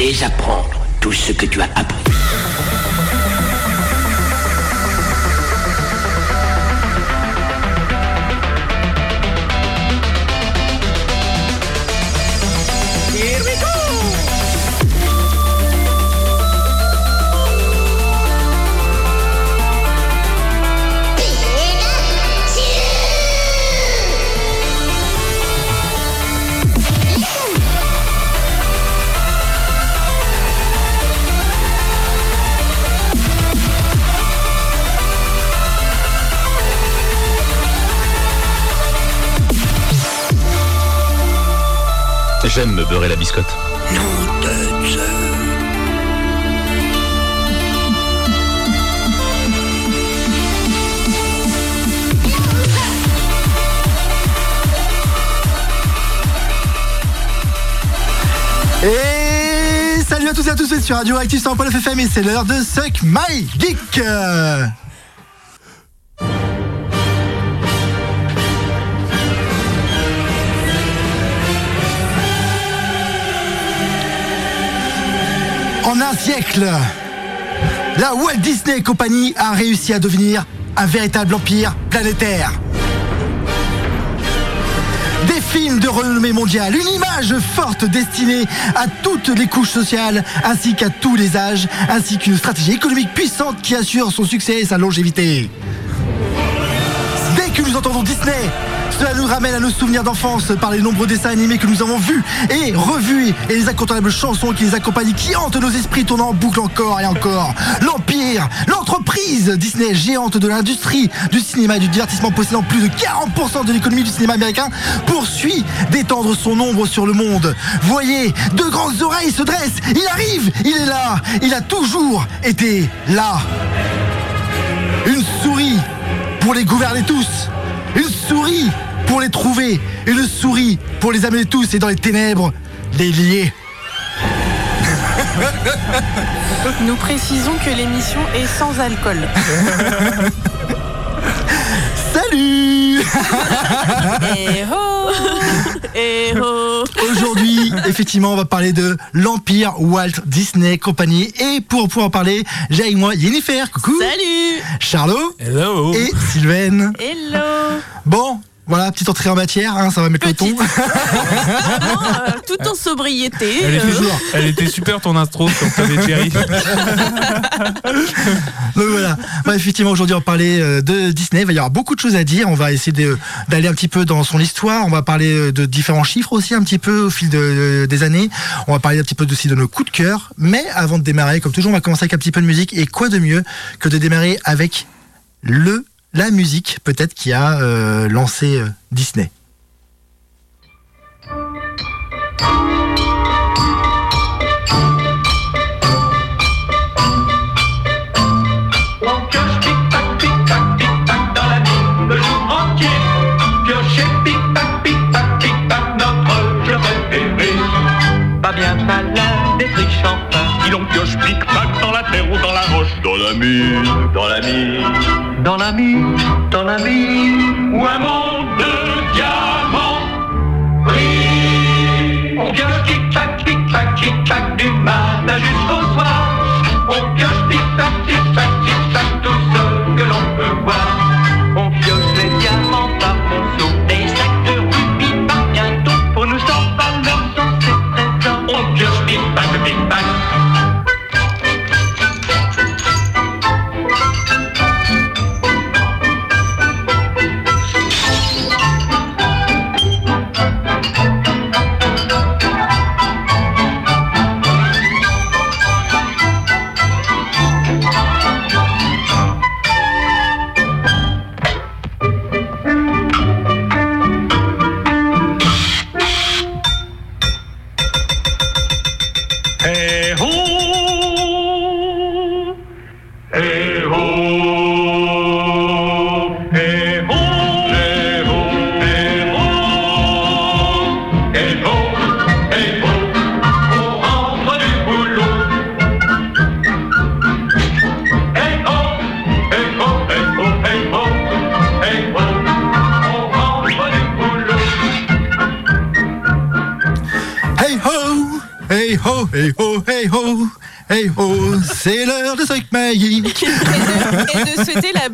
désapprendre tout ce que tu as appris. J'aime me beurrer la biscotte. Nom de Dieu. Et salut à tous et à tous, sur Radio Active 100.9 FM et c'est l'heure de Suck My Geek. La Walt Disney Company a réussi à devenir un véritable empire planétaire. Des films de renommée mondiale, une image forte destinée à toutes les couches sociales ainsi qu'à tous les âges, ainsi qu'une stratégie économique puissante qui assure son succès et sa longévité. Dès que nous entendons Disney, cela nous ramène à nos souvenirs d'enfance par les nombreux dessins animés que nous avons vus et revus et les incontournables chansons qui les accompagnent, qui hantent nos esprits tournant en boucle encore et encore. L'Empire, l'entreprise Disney géante de l'industrie du cinéma et du divertissement possédant plus de 40% de l'économie du cinéma américain poursuit d'étendre son ombre sur le monde. Voyez, deux grandes oreilles se dressent, il arrive, il est là, il a toujours été là. Une souris pour les gouverner tous. Une souris pour les trouver. Une souris pour les amener tous et dans les ténèbres, les lier. Nous précisons que l'émission est sans alcool. Salut Eh oh Eh oh Aujourd'hui, effectivement, on va parler de l'Empire Walt Disney Company. Et pour pouvoir en parler, j'ai avec moi Jennifer, coucou. Salut. Charlot. Hello. Et Sylvaine. Hello. Bon, voilà, petite entrée en matière, hein, ça va mettre le ton. Vraiment, euh, tout en sobriété. Elle était, euh, elle était super ton intro sur Tom et Jerry. Donc voilà. Bah, effectivement, aujourd'hui, on va parler euh, de Disney. Il va y avoir beaucoup de choses à dire. On va essayer d'aller un petit peu dans son histoire. On va parler de différents chiffres aussi, un petit peu au fil de- des années. On va parler un petit peu aussi de nos coups de cœur. Mais avant de démarrer, comme toujours, on va commencer avec un petit peu de musique. Et quoi de mieux que de démarrer avec le la musique, peut-être, qui a euh, lancé euh, Disney. Dans la mine le jour entier. Piocher tic-tac, tic-tac, tic-tac, notre jeu préféré. Pas bien malin des triches enfin. Si l'on pioche tic-tac dans la terre ou dans la roche, dans la mine, dans la mine. Dans la mine, Ou un monde de diamants. brille. On pioche tic-tac, tic-tac, tic-tac du matin jusqu'au soir. On pioche tic-tac,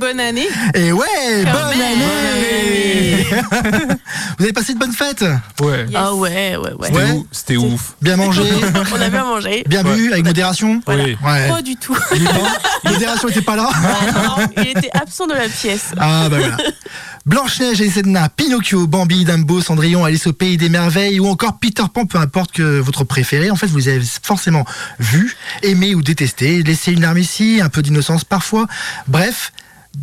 bonne année. Et ouais, Quand bonne année Vous avez passé de bonnes fêtes Ouais. Ah ouais, ouais, ouais. C'était Ouais. ouf, C'était ouf. Bien mangé, On a bien mangé. bien bu, avec modération Voilà. Oui. Ouais. Pas du tout. Il est pas- Modération était pas là Ah non, il était absent de la pièce. Ah bah voilà. Blanche-Neige et Sedna, Pinocchio, Bambi, Dumbo, Cendrillon, Alice au Pays des Merveilles ou encore Peter Pan, peu importe que votre préféré, en fait vous avez forcément vu, aimé ou détesté, laissé une larme ici, un peu d'innocence parfois, bref.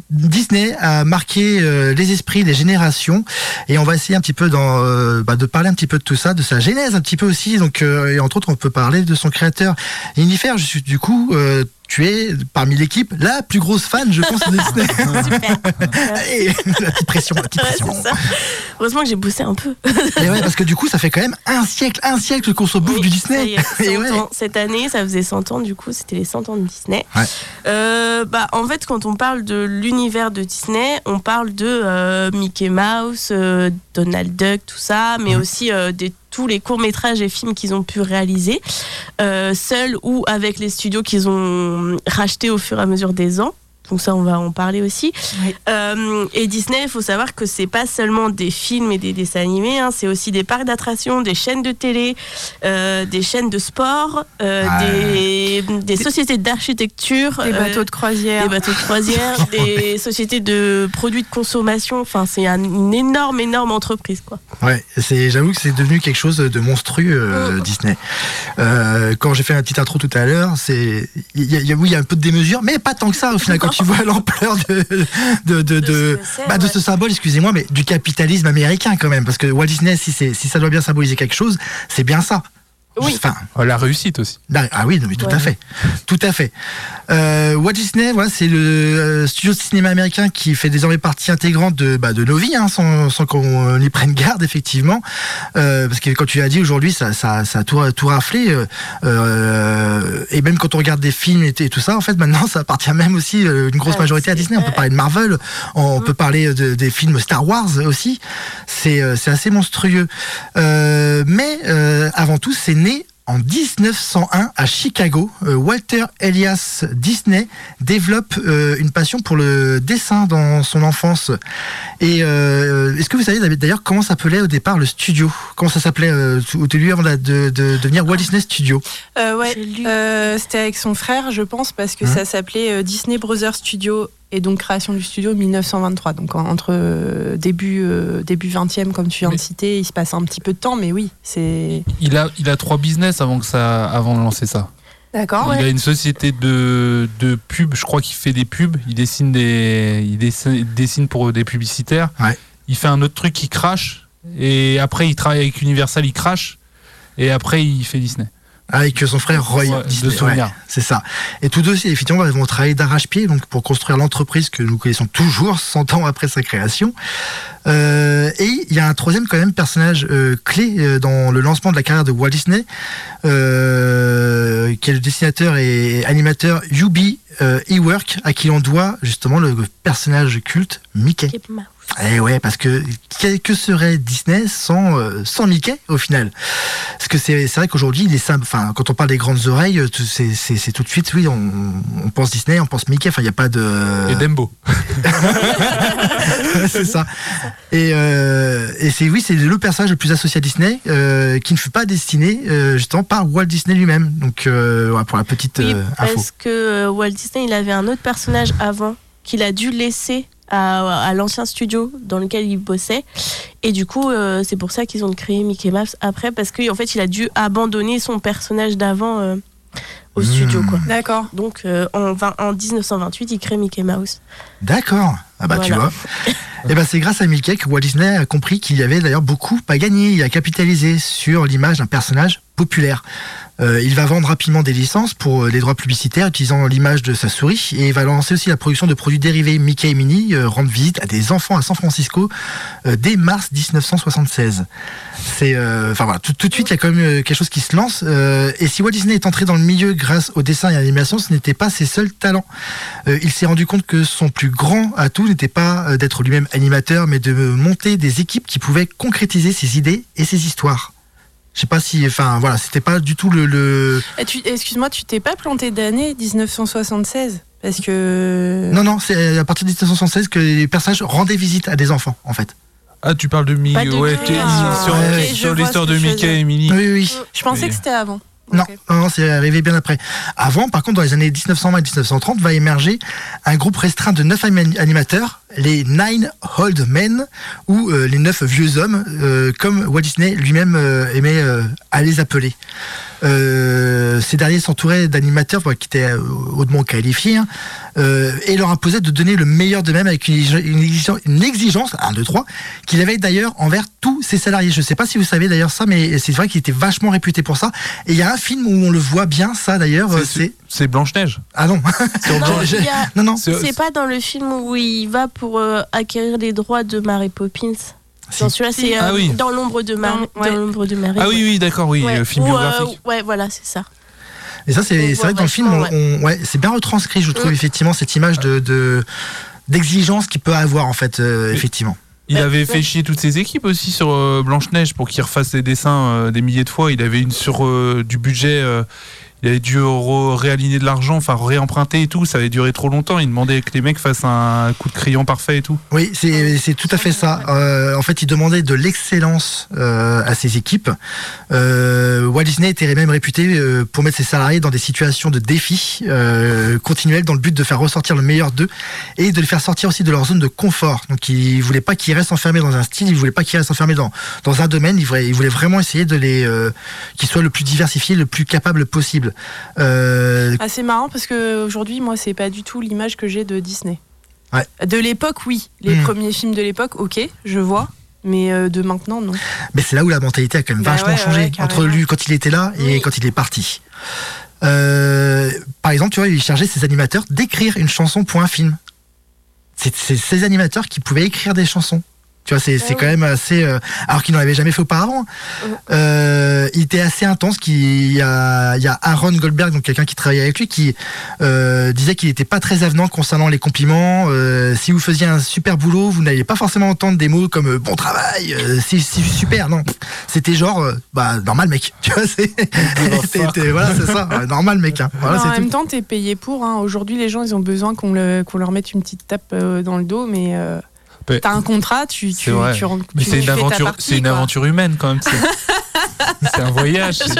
Disney a marqué euh, les esprits des générations et on va essayer un petit peu dans, euh, bah, de parler un petit peu de tout ça, de sa genèse un petit peu aussi. Donc, euh, et entre autres, on peut parler de son créateur. Je suis du coup, euh, tu es parmi l'équipe la plus grosse fan, je pense, de Disney. Allez, la petite pression, la petite pression. Heureusement que j'ai bossé un peu. Et ouais, parce que du coup, ça fait quand même un siècle, un siècle qu'on se bouffe Oui, du Disney. est, Et 100 ouais. ans. Cette année, ça faisait 100 ans, du coup, c'était les 100 ans de Disney. Ouais. Euh, bah, en fait, quand on parle de l'univers de Disney, on parle de euh, Mickey Mouse, euh, Donald Duck, tout ça, mais aussi euh, de tous les courts-métrages et films qu'ils ont pu réaliser, euh, seuls ou avec les studios qu'ils ont rachetés au fur et à mesure des ans. Donc ça, on va en parler aussi. Oui. Euh, et Disney, il faut savoir que c'est pas seulement des films et des dessins animés, hein, c'est aussi des parcs d'attractions, des chaînes de télé, euh, des chaînes de sport, euh, Ah. des, des sociétés d'architecture, Des bateaux de croisière. des bateaux de croisière, des sociétés de produits de consommation. Enfin, c'est un- une énorme, énorme entreprise, quoi. Ouais, c'est, j'avoue que c'est devenu quelque chose de monstrueux, Mm. Disney. Quand j'ai fait la petite intro tout à l'heure, c'est, il y y a un peu de démesure, mais pas tant que ça au final. Quand tu vois l'ampleur de, bah, de ce symbole, excusez-moi, mais du capitalisme américain quand même, parce que Walt Disney, si c'est, si ça doit bien symboliser quelque chose, c'est bien ça. Oui. Enfin, Oh, La réussite aussi. Ah ah oui, non, mais tout Ouais. à fait, tout à fait. Euh, Walt Disney, voilà, c'est le euh, studio de cinéma américain qui fait désormais partie intégrante de, bah, de nos vies, hein, sans, sans qu'on euh, y prenne garde effectivement, Euh, parce que quand tu l'as dit aujourd'hui, ça, ça, ça a tout, tout raflé, euh, euh, et même quand on regarde des films et, et tout ça, en fait, maintenant, ça appartient même aussi euh, une grosse Ouais, majorité à Disney. On peut parler de Marvel, on Mm. peut parler de- des films Star Wars aussi. C'est euh, c'est assez monstrueux. Euh, mais euh, avant tout, c'est en 1901 à Chicago. Euh, Walter Elias Disney développe euh, une passion pour le dessin dans son enfance. Et euh, est-ce que vous savez d'ailleurs comment s'appelait au départ le studio? Comment ça s'appelait euh, au début avant de, de- de devenir Walt Disney Studio? Euh, ouais, euh, c'était avec son frère, je pense, parce que Hein? ça s'appelait Disney Brothers Studio et donc création du studio 1923. Donc en- entre euh, début euh, début 20e, comme tu viens Mais- de citer, il se passe un petit peu de temps, mais oui, c'est Il a, il a trois business avant, que ça, avant de lancer ça. d'accord. Il a une société de, de pub, je crois qu'il fait des pubs, il dessine, des, il dessine, il dessine pour des publicitaires. Ouais. Il fait un autre truc qui crache, et après il travaille avec Universal, il crache, et après il fait Disney. Avec son frère Roy Ouais, Disney. de souvenir. Ouais, c'est ça. Et tous deux, effectivement, vont travailler d'arrache-pied donc pour construire l'entreprise que nous connaissons toujours 100 ans après sa création. Euh, et il y a un troisième quand même personnage euh, clé euh, dans le lancement de la carrière de Walt Disney, euh, qui est le dessinateur et animateur Yubi euh, Ework, à qui l'on doit justement le personnage culte Mickey. Mickey Mouse. Eh ouais, parce que que, que serait Disney sans, euh, sans Mickey au final? Parce que c'est c'est vrai qu'aujourd'hui, il est simple. Enfin, quand on parle des grandes oreilles, euh, c'est tout de suite, oui, on, on pense Disney, on pense Mickey. Enfin, il n'y a pas de. Et Dembo. c'est ça. Et, euh, et c'est oui, c'est le personnage le plus associé à Disney, euh, qui ne fut pas destiné euh, justement par Walt Disney lui-même. Donc, euh, voilà, pour la petite Oui, info. parce que Walt Disney, il avait un autre personnage avant qu'il a dû laisser à, à l'ancien studio dans lequel il bossait. Et du coup, euh, c'est pour ça qu'ils ont créé Mickey Mouse après, parce qu'en en fait, il a dû abandonner son personnage d'avant euh, au Hmm. studio. Quoi. D'accord. Donc, euh, en, en 1928, il crée Mickey Mouse. D'accord. Ah bah tu vois. Et ben c'est grâce à Mickey que Walt Disney a compris qu'il y avait d'ailleurs beaucoup à gagner. Il a capitalisé sur l'image d'un personnage populaire. Euh, il va vendre rapidement des licences pour euh, les droits publicitaires utilisant l'image de sa souris et il va lancer aussi la production de produits dérivés Mickey et Minnie, euh, visite à des enfants à San Francisco dès mars 1976. C'est, enfin voilà, tout, de suite il y a quand même quelque chose qui se lance. Et si Walt Disney est entré dans le milieu grâce au dessin et à l'animation, ce n'était pas ses seuls talents. Il s'est rendu compte que son plus grand atout n'était pas d'être lui-même animateur, mais de monter des équipes qui pouvaient concrétiser ses idées et ses histoires. Je sais pas si, enfin voilà, c'était pas du tout le. le... Excuse-moi, tu t'es pas planté d'année 1976 Parce que. Non, non, c'est à partir de 1976 que les personnages rendaient visite à des enfants, en fait. Ah, tu parles de Mi. Pas de Ouais, ah, sur, l'histoire de Mickey et Minnie. Oui, oui. Je pensais que c'était avant. Non, non, c'est arrivé bien après. Avant, par contre, dans les années 1920 et 1930, va émerger un groupe restreint de neuf ani- animateurs, les Nine Old Men, ou euh, les neuf vieux hommes, euh, comme Walt Disney lui-même euh, aimait à les appeler. Ces derniers s'entouraient d'animateurs qui étaient hautement qualifiés hein, euh, et leur imposaient de donner le meilleur d'eux-mêmes avec une, exige- une exigence, une exigence, 1, 2, 3, qu'il avait d'ailleurs envers tous ses salariés. Je ne sais pas si vous savez d'ailleurs ça, mais c'est vrai qu'il était vachement réputé pour ça. Et il y a un film où on le voit bien, ça d'ailleurs, euh, C'est- c'est... C'est Blanche-Neige. Ah non, Non, Je- a- non, non. C'est- pas dans le film où il va pour euh, acquérir les droits de Mary Poppins. Dans celui-là, c'est Ah euh, oui. dans l'ombre de Mary. Dans- ouais. Dans l'ombre de Mary. Ah oui, oui, d'accord, oui, Ouais. euh, film Ou, euh, biographique. ouais, voilà, c'est ça. Et ça, c'est vrai que dans le film, on, vachement, on- ouais, c'est bien retranscrit, je trouve, Mm. effectivement, cette image de... de d'exigence qu'il peut avoir en fait euh, effectivement Il Ouais, avait fait chier toutes ses équipes aussi sur euh, Blanche-Neige pour qu'il refasse les dessins euh, des milliers de fois. Il avait une sur euh, du budget. Il avait dû réaligner de l'argent, enfin réemprunter et tout. Ça avait duré trop longtemps. Il demandait que les mecs fassent un coup de crayon parfait et tout. Oui, c'est tout à fait ça. Euh, en fait, il demandait de l'excellence euh, à ses équipes. Euh, Walt Disney était même réputé euh, pour mettre ses salariés dans des situations de défi continuels dans le but de faire ressortir le meilleur d'eux et de les faire sortir aussi de leur zone de confort. Donc, il voulait pas qu'ils restent enfermés dans un style, il voulait pas qu'ils restent enfermés dans un domaine. Il voulait, il voulait vraiment essayer de les qu'ils soient le plus diversifiés, le plus capable possible. Euh, Ah, c'est marrant parce que aujourd'hui, moi, c'est pas du tout l'image que j'ai de Disney. Ouais. De l'époque, oui. Les Mm. premiers films de l'époque, ok, je vois. Mais euh, de maintenant, non. Mais c'est là où la mentalité a quand même Bah vachement ouais, changé ouais, entre lui quand il était là et Oui. quand il est parti. Euh, par exemple, tu vois, il chargeait ses animateurs d'écrire une chanson pour un film. C'est c'est ces animateurs qui pouvaient écrire des chansons. Tu vois, c'est c'est Ah quand oui. même assez. euh, alors qu'il n'en avait jamais fait auparavant. Euh, il était assez intense. Il y a, il y a Aaron Goldberg, donc quelqu'un qui travaillait avec lui, qui euh, disait qu'il n'était pas très avenant concernant les compliments. Euh, si vous faisiez un super boulot, vous n'alliez pas forcément entendre des mots comme bon travail, euh, c'est super. Non, c'était genre euh, bah normal mec. Tu vois, c'est voilà, c'est ça, normal mec. hein. Voilà, en c'est même tout. temps, t'es payé pour. hein. Aujourd'hui, les gens, ils ont besoin qu'on le- qu'on leur mette une petite tape euh, dans le dos, mais euh, Ouais. t'as un contrat, tu, tu, tu, rentres- Mais tu c'est une aventure, partie, c'est une aventure humaine quand même. C'est un voyage.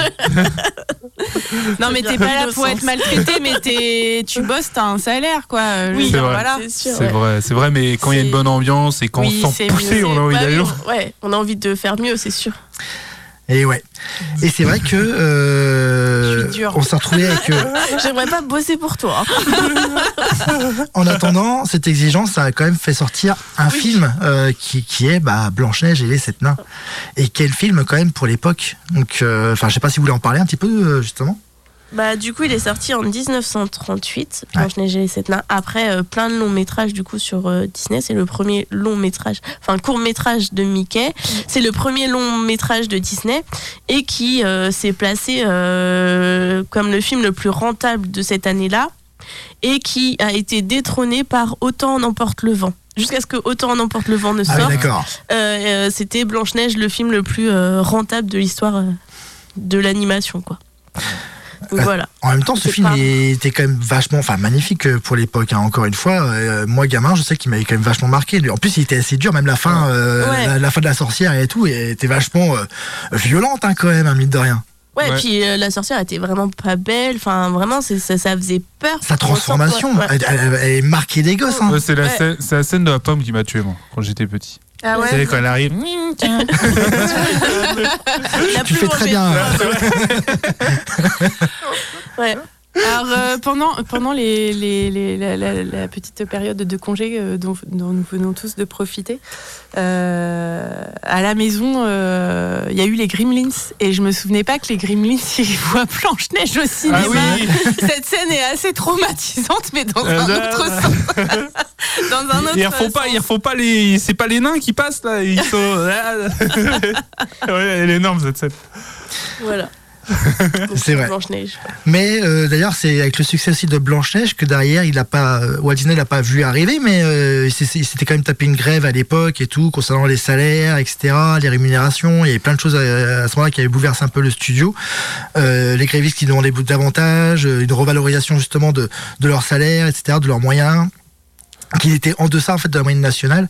Non, mais t'es pas là pour être maltraité, mais t'es- tu bosses, t'as un salaire, quoi. Euh, Oui, c'est dire, vrai. voilà. C'est sûr. C'est ouais. vrai, c'est vrai, mais quand il y a une bonne ambiance et quand Oui, on pousser, mieux. on a envie Bah d'aller Ouais, on a envie de faire mieux, c'est sûr. Et ouais. Et c'est vrai que euh, on s'est retrouvé avec. euh, J'aimerais pas bosser pour toi. en attendant, cette exigence ça a quand même fait sortir un film euh, qui, qui est bah, Blanche Neige et les sept nains. Et quel film quand même pour l'époque. Donc, euh, enfin, je sais pas si vous voulez en parler un petit peu justement. Bah, du coup, il est sorti en 1938, Blanche-Neige et les Sept Nains. Après euh, plein de longs métrages, du coup, sur euh, Disney. C'est le premier long métrage, enfin, court métrage de Mickey. C'est le premier long métrage de Disney et qui euh, s'est placé euh, comme le film le plus rentable de cette année-là et qui a été détrôné par Autant en emporte le vent. Jusqu'à ce que Autant en emporte le vent ne Ah sorte, oui, euh, euh, c'était Blanche-Neige, le film le plus euh, rentable de l'histoire euh, de l'animation, quoi. Donc Euh, voilà. En même temps, ce film pas- était quand même vachement, enfin magnifique euh, pour l'époque. hein. Encore une fois, euh, moi gamin, je sais qu'il m'avait quand même vachement marqué. En plus, il était assez dur, même la fin, euh, Ouais. la, la fin de la sorcière et tout, et était vachement euh, violente hein, quand même, hein, mine de rien. Ouais, Ouais. et puis euh, la sorcière était vraiment pas belle. Enfin, vraiment, c'est- ça, ça faisait peur. Sa transformation, ouais. elle, elle- elle est marquée des gosses. hein. Ouais, c'est la, Ouais. scène- c'est la scène de la pomme qui m'a tué, moi, quand j'étais petit. Ah Vous savez, quand elle arrive. La Tu plus fais très mangée. bien. Ouais. Alors euh, pendant pendant les, les, les- la, la- la petite période de congé euh, dont, dont nous venons tous de profiter, euh, à la maison il y a eu les Gremlins et je me souvenais pas que les Gremlins ils voient Blanche Neige au cinéma. Ah oui Cette scène est assez traumatisante mais dans un autre sens. dans un autre Ils refont pas, sens. ils refont pas les. C'est pas les nains qui passent là. Ils sont. ouais, elle est énorme cette scène. Voilà. C'est vrai. Blanche-Neige. Mais euh, d'ailleurs, c'est avec le succès aussi de Blanche-Neige que derrière, il a pas, euh, Walt Disney l'a pas vu arriver, mais euh, il s'était quand même tapé une grève à l'époque et tout, concernant les salaires, etc., les rémunérations. Il y avait plein de choses à, à ce moment-là qui avaient bouleversé un peu le studio. Euh, les grévistes qui demandaient davantage, une revalorisation justement de, de leurs salaires, etc., de leurs moyens qui était en deçà en fait de la moyenne nationale.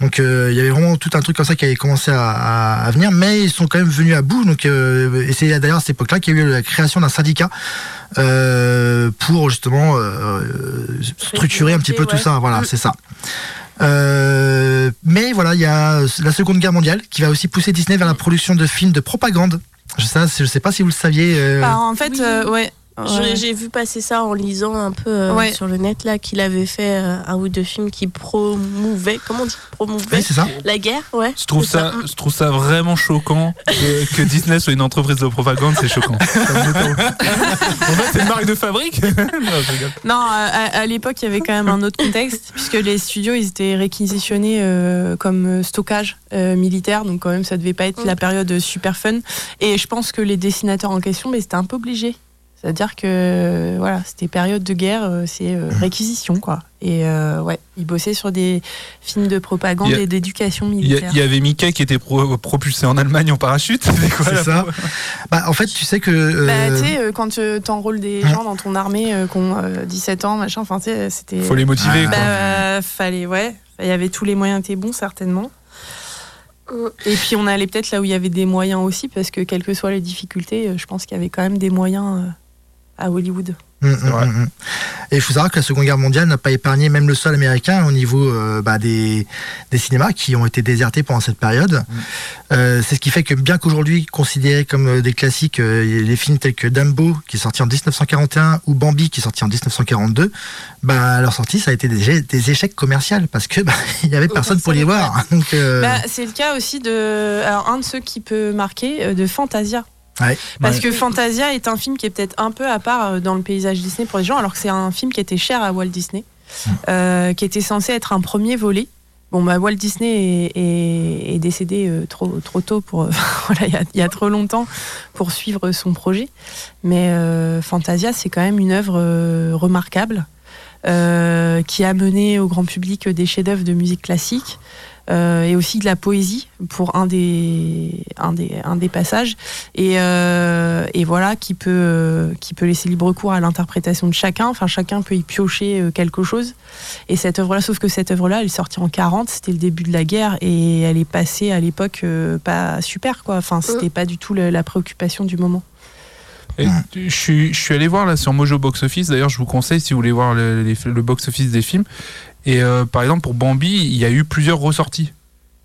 Donc euh, il y avait vraiment tout un truc comme ça qui avait commencé à, à- à venir, mais ils sont quand même venus à bout. Donc euh, et c'est d'ailleurs à cette époque-là qu'il y a eu la création d'un syndicat euh, pour justement euh, structurer un petit peu tout ça. Voilà, Mm. c'est ça. Euh, mais voilà, il y a la Seconde Guerre mondiale qui va aussi pousser Disney vers la production de films de propagande. Je sais, je sais pas si vous le saviez. euh, Bah, en fait, Oui. euh, ouais. J'ai- Ouais. J'ai vu passer ça en lisant un peu euh, Ouais. sur le net là qu'il avait fait euh, un ou deux films qui promouvaient, comment on dit, promouvaient oui, c'est ça. la guerre, ouais. Je trouve ça, je trouve ça vraiment choquant que, que Disney soit une entreprise de propagande, c'est choquant. en fait, c'est une marque de fabrique. Non, à, à- à l'époque, il y avait quand même un autre contexte, puisque les studios, ils étaient réquisitionnés euh, comme stockage euh, militaire, donc quand même, ça devait pas être la période super fun. Et je pense que les dessinateurs en question, mais c'était un peu obligé. C'est-à-dire que voilà, c'était période de guerre, euh, c'est euh, réquisition quoi. Et euh, ouais, ils bossaient sur des films de propagande Il a- et d'éducation Il militaire. il y avait Mickey qui était pro- propulsé en Allemagne en parachute. C'est ça. Bah, en fait, tu sais que. euh, Bah, tu sais, quand tu t'enrôles des Mm. gens dans ton armée euh, qui ont euh, 17 ans, machin, enfin, tu sais, c'était. Faut les motiver. Ah. Quoi. fallait, ouais. Il y avait tous les moyens étaient bons, certainement. Et puis on allait peut-être là où il y avait des moyens aussi, parce que quelles que soient les difficultés, je pense qu'il y avait quand même des moyens euh, à Hollywood. Vrai. mm, mm. Et il faut savoir que la Seconde Guerre mondiale n'a pas épargné même le sol américain au niveau euh, bah, des, des cinémas qui ont été désertés pendant cette période. Euh, c'est ce qui fait que bien qu'aujourd'hui considérés comme euh, des classiques, euh, les films tels que Dumbo qui est sorti en 1941 ou Bambi qui est sorti en 1942, bah, à leur sortie ça a été des, des échecs commerciaux parce que bah, il y avait personne pour les voir. Donc, euh, Bah, c'est le cas aussi de. Alors, un de ceux qui peut marquer, de Fantasia. Ouais. Parce Ouais. que Fantasia est un film qui est peut-être un peu à part euh, dans le paysage Disney pour les gens, alors que c'est un film qui était cher à Walt Disney, euh, qui était censé être un premier volet. Bon, bah, Walt Disney est, est- est décédé euh, trop, trop tôt, pour, euh, voilà, il y y, a trop longtemps pour suivre son projet. Mais Fantasia, c'est quand même une œuvre remarquable qui a mené au grand public des chefs-d'œuvre de musique classique. Euh, et aussi de la poésie pour un des, un des, un des passages. Et, euh, et voilà qui peut, euh, qui peut laisser libre cours à l'interprétation de chacun. Enfin chacun peut y piocher euh, quelque chose. Et cette œuvre là sauf que cette œuvre là elle est sortie en 40 c'était le début de la guerre et elle est passée à l'époque euh, pas super quoi. Enfin c'était pas du tout la préoccupation du moment. Et je, suis, je suis allé voir là sur Mojo Box Office. D'ailleurs, je vous conseille si vous voulez voir le box office des films. Et euh, par exemple, pour Bambi, il y a eu plusieurs ressorties.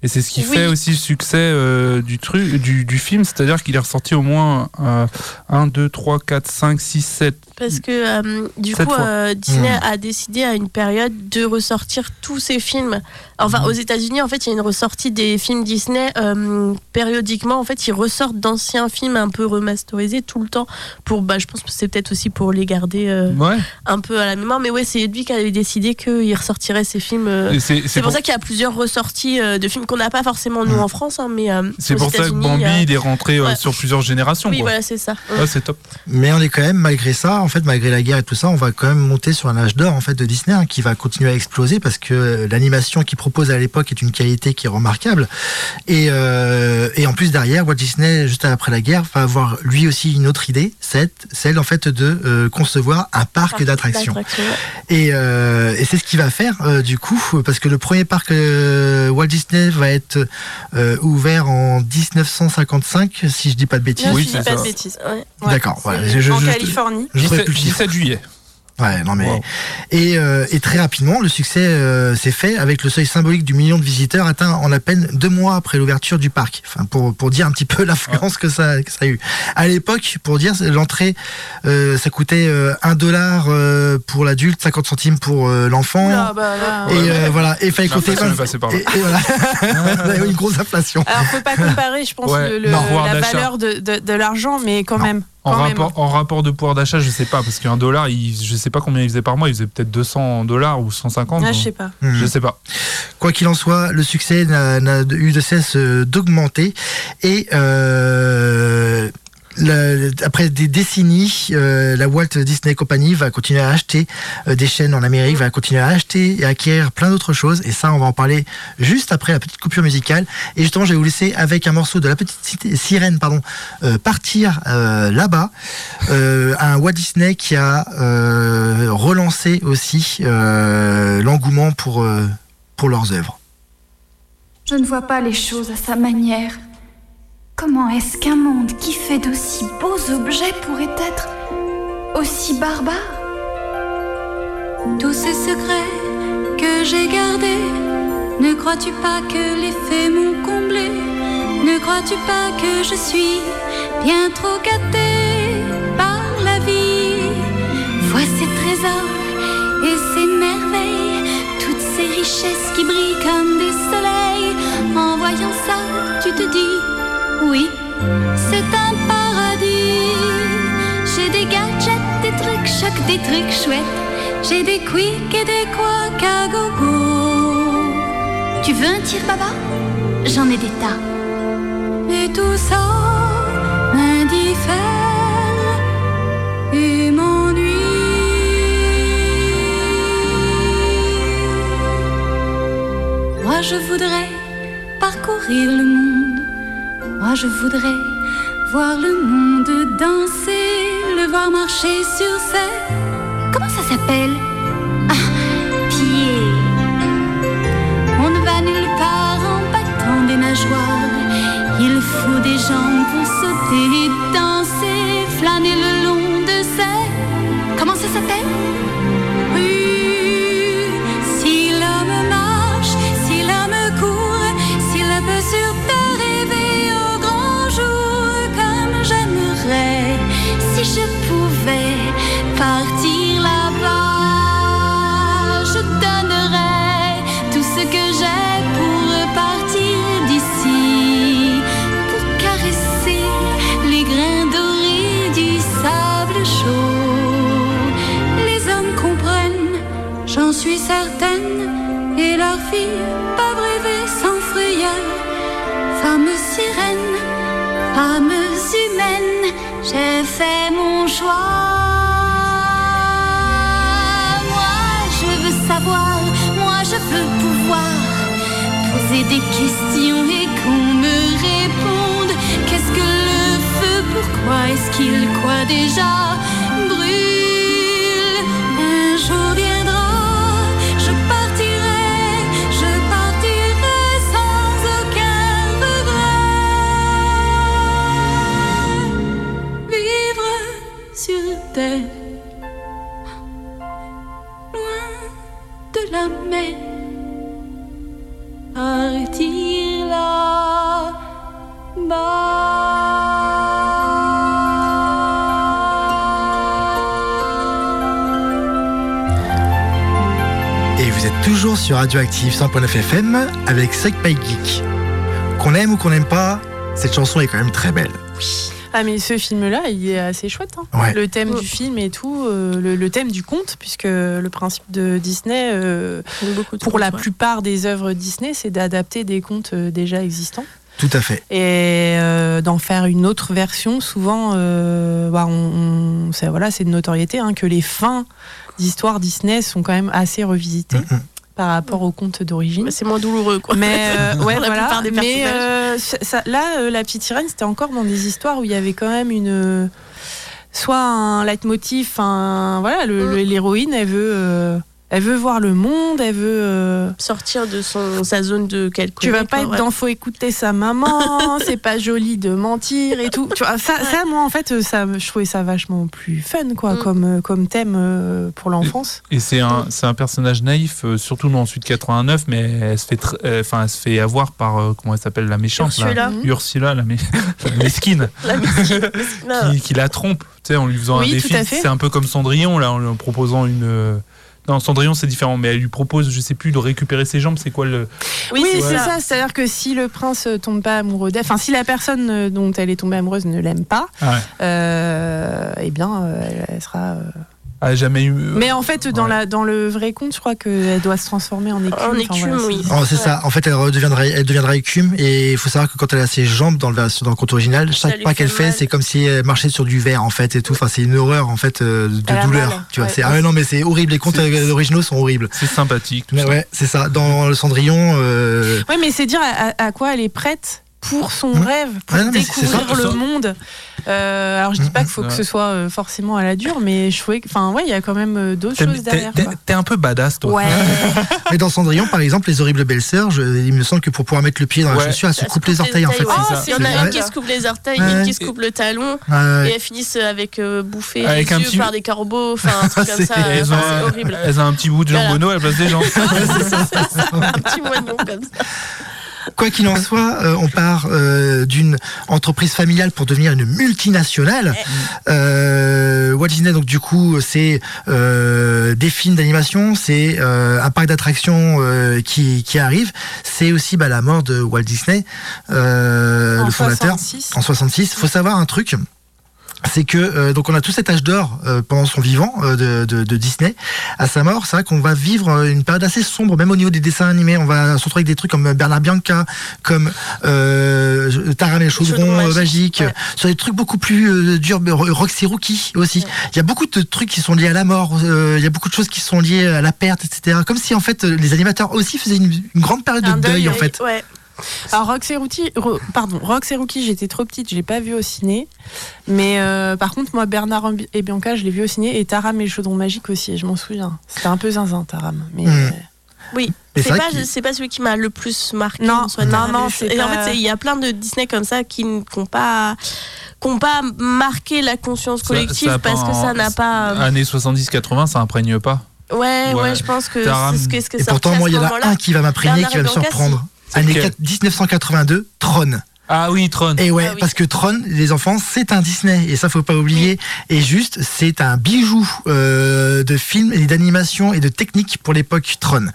Et c'est ce qui Oui. fait aussi le succès euh, du, truc, du, du film, c'est-à-dire qu'il est ressorti au moins euh, 1, 2, 3, 4, 5, 6, 7. Parce que euh, du coup, euh, Disney Mm. a décidé à une période de ressortir tous ses films. Enfin, aux États-Unis, en fait, il y a une ressortie des films Disney euh, périodiquement. En fait, ils ressortent d'anciens films un peu remasterisés tout le temps. Pour, bah, je pense que c'est peut-être aussi pour les garder euh, Ouais. un peu à la mémoire. Mais ouais, c'est lui qui avait décidé qu'il ressortirait ces films. euh, C'est pour, pour, ça qu'il y a plusieurs ressorties euh, de films qu'on n'a pas forcément nous en France, hein, mais euh, c'est pour ça que Bambi, il est rentré euh, ouais. sur plusieurs générations. Oui, quoi. voilà, c'est ça. Ouais, c'est top. Mais on est quand même, malgré ça, en fait, malgré la guerre et tout ça, on va quand même monter sur un âge d'or en fait de Disney hein, qui va continuer à exploser parce que l'animation qu'il propose à l'époque est une qualité qui est remarquable. Et, euh, et en plus derrière, Walt Disney, juste après la guerre, va avoir lui aussi une autre idée, c'est celle en fait de euh, concevoir un parc d'attractions. D'attractions. Et, euh, et c'est ce qu'il va faire euh, du coup, parce que le premier parc euh, Walt Disney va être euh, ouvert en 1955, si je dis pas de bêtises. Non, Oui, je dis pas ça. de bêtises Ouais. Ouais. D'accord, voilà. En je- Californie Je trouvais 17, plus le chiffre. 17 juillet. Ouais, non mais Wow. et, euh, et très rapidement, le succès euh, s'est fait avec le seuil symbolique du million de visiteurs atteint en à peine deux mois après l'ouverture du parc. Enfin, pour, pour dire un petit peu l'influence que, ça, que ça a eu. À l'époque, pour dire, l'entrée, euh, ça coûtait euh, un dollar euh, pour l'adulte, 50 centimes pour euh, l'enfant. Bah, Et ouais. euh, voilà, et il fallait compter. Par là. Et, et voilà, On a eu une grosse inflation. Alors, faut pas comparer, je pense, Ouais, le- le- non, pouvoir la valeur de, de, de l'argent, mais quand Non. même. En rapport, en rapport de pouvoir d'achat, je sais pas, parce qu'un dollar, il, je sais pas combien il faisait par mois, il faisait peut-être 200 dollars ou 150. Ah, je sais pas. Hmm. je sais pas. Quoi qu'il en soit, le succès n'a n'a eu de cesse euh, d'augmenter et euh, après des décennies, euh, la Walt Disney Company va continuer à acheter euh, des chaînes en Amérique, va continuer à acheter et acquérir plein d'autres choses. Et ça, on va en parler juste après la petite coupure musicale. Et justement, je vais vous laisser avec un morceau de la petite sirène, pardon, euh, partir là-bas. Un Walt Disney qui a relancé aussi l'engouement pour pour leurs œuvres. Je ne vois pas les choses à sa manière. Comment est-ce qu'un monde qui fait d'aussi beaux objets pourrait être aussi barbare? Tous ces secrets que j'ai gardés, ne crois-tu pas que les faits m'ont comblé? Ne crois-tu pas que je suis bien trop gâtée par la vie? Vois ces trésors et ces merveilles, toutes ces richesses qui brillent comme des soleils. En voyant ça, tu te dis, oui, c'est un paradis. J'ai des gadgets, des trucs chocs, des trucs chouettes. J'ai des quicks et des couacs à gogo. Tu veux un tir, baba? J'en ai des tas. Et tout ça m'indiffère et m'ennuie. Moi je voudrais parcourir le monde. Moi je voudrais voir le monde danser, le voir marcher sur ses. Comment ça s'appelle? Ah, pieds. On ne va nulle part en battant des nageoires. Il faut des jambes pour sauter danser, flâner le long de ces. Comment ça s'appelle? Est-ce qu'il quoi déjà Radioactive 100.9 FM avec Psych Geek. Qu'on aime ou qu'on n'aime pas, cette chanson est quand même très belle. Ah mais ce film-là, il est assez chouette. hein. Ouais. Le thème du film et tout, euh, le, le thème du conte, puisque le principe de Disney, euh, de pour contes, la ouais. plupart des œuvres Disney, c'est d'adapter des contes euh, déjà existants Tout à fait. et euh, d'en faire une autre version. Souvent, euh, bah, on, on- c'est voilà, c'est de notoriété hein, que les fins d'histoires Disney sont quand même assez revisitées. Par rapport aux contes d'origine. Bah, c'est moins douloureux, quoi. Mais euh, ouais, voilà. des Mais euh, ça- là, euh, la petite sirène, c'était encore dans des histoires où il y avait quand même une, soit un leitmotiv, un voilà, Mm. l'héroïne, elle veut, euh, elle veut voir le monde, elle veut. euh, Sortir de son, sa zone de quelque tu vas pas être dans faut écouter sa maman, c'est pas joli de mentir et tout. Tu vois, ça, ça, moi en fait, ça, me- je trouvais ça vachement plus fun quoi, Mm. comme, euh, comme thème euh, pour l'enfance. Et c'est un, c'est un personnage naïf, euh, surtout dans Suite 89, mais elle se fait, tr- euh, enfin, elle se fait avoir par, euh, comment elle s'appelle, la méchante. Ursula. Mhm. Ursula, la, mé- la mesquine, La mesquine. Non. qui, qui la trompe, tu sais, en lui faisant Oui, un défi. C'est un peu comme Cendrillon, là, en lui proposant une. Non, Cendrillon, c'est différent, mais elle lui propose, je sais plus, de récupérer ses jambes. C'est quoi le. Oui, c'est c'est ça. ça. C'est-à-dire que si le prince euh, tombe pas amoureux d'elle, enfin si la personne euh, dont elle est tombée amoureuse ne l'aime pas, Ah ouais. euh, eh bien, euh, elle, elle sera, euh, a jamais eu. Mais en fait, dans, la, dans le vrai conte, je crois qu'elle doit se transformer en écume. En Enfin, écume, voilà, oui. Oh, c'est ça. En fait, elle redeviendra, elle deviendra écume. Et il faut savoir que quand elle a ses jambes dans le, version- dans le conte original, chaque pas qu'elle fait, c'est comme si elle marchait sur du verre, en fait, et tout. Enfin, c'est une horreur, en fait, euh, de Elle douleur. mal, Tu vois, ouais. c'est, ah ouais, non, mais c'est horrible. Les contes euh, originaux sont horribles. C'est sympathique. tout Mais ça. ouais, c'est ça. Dans le Cendrillon, euh, Ouais, mais c'est dire à, quoi elle est prête pour son Mmh. rêve, pour non, c'est découvrir ça. le monde. Euh, alors je dis pas qu'il faut ouais. que ce soit euh, forcément à la dure, mais je trouvais enfin ouais, il y a quand même euh, d'autres choses derrière. T'es un peu badass, toi. Ouais. mais dans Cendrillon, par exemple, les horribles belles-sœurs, je- il me semble que pour pouvoir mettre le pied dans la chaussure, elle se Ça se coupe les orteils, en fait. Oh. Il y en a une qui se coupe les orteils, une qui se coupe le talon. Et elles finissent avec bouffer Avec les yeux par des corbeaux, enfin un truc comme C'est- ça. Elles, c'est un, horrible. elles ont un petit bout de jambonneau à la place des jambes. un petit moignon comme ça. Quoi qu'il en soit, euh, on part euh, d'une entreprise familiale pour devenir une multinationale. Euh, Walt Disney, donc du coup, c'est euh, des films d'animation, c'est euh, un parc d'attractions euh, qui, qui arrive. C'est aussi bah, la mort de Walt Disney, euh, le fondateur, 66. en 66. Faut savoir un truc. C'est que euh, donc on a tout cet âge d'or euh, pendant son vivant euh, de, de, de Disney. À sa mort, c'est vrai qu'on va vivre une période assez sombre, même au niveau des dessins animés. On va se retrouver avec des trucs comme Bernard Bianca, comme euh, Taram et chaudron, magique, magique, ouais. sur des trucs beaucoup plus euh, durs. Roxy Rookie aussi. Il y a beaucoup de trucs qui sont liés à la mort. euh, Il y a beaucoup de choses qui sont liées à la perte, etc. Comme si en fait les animateurs aussi faisaient une, une grande période Un de deuil, deuil, en fait. Ouais. Alors Rox et Rookie, Ro- pardon, Rox et Rookie, j'étais trop petite, je l'ai pas vu au ciné. Mais euh, par contre, moi, Bernard et Bianca, je l'ai vu au ciné et Taram et le chaudron magique aussi, je m'en souviens. C'était un peu zinzin, Taram. Mais Mm. euh, Oui. Mais C'est pas, c'est pas celui qui m'a le plus marqué. Non, en soi, non, non, et en fait, il y a plein de Disney comme ça qui n'ont pas, qui ont pas marqué la conscience collective ça parce que ça n'a pas. Années 70-80, ça imprègne pas. Ouais, ouais, Ouais. je pense que c'est ce que, ce que Et ça pourtant, moi, il y en a un qui va m'imprégner, qui va me surprendre. Année lequel 4 1982, Tron. Ah oui, Tron. Et ouais, ah parce que Tron, les enfants, c'est un Disney. Et ça, faut pas oublier. Et juste, c'est un bijou euh, de films et d'animation et de technique pour l'époque Tron.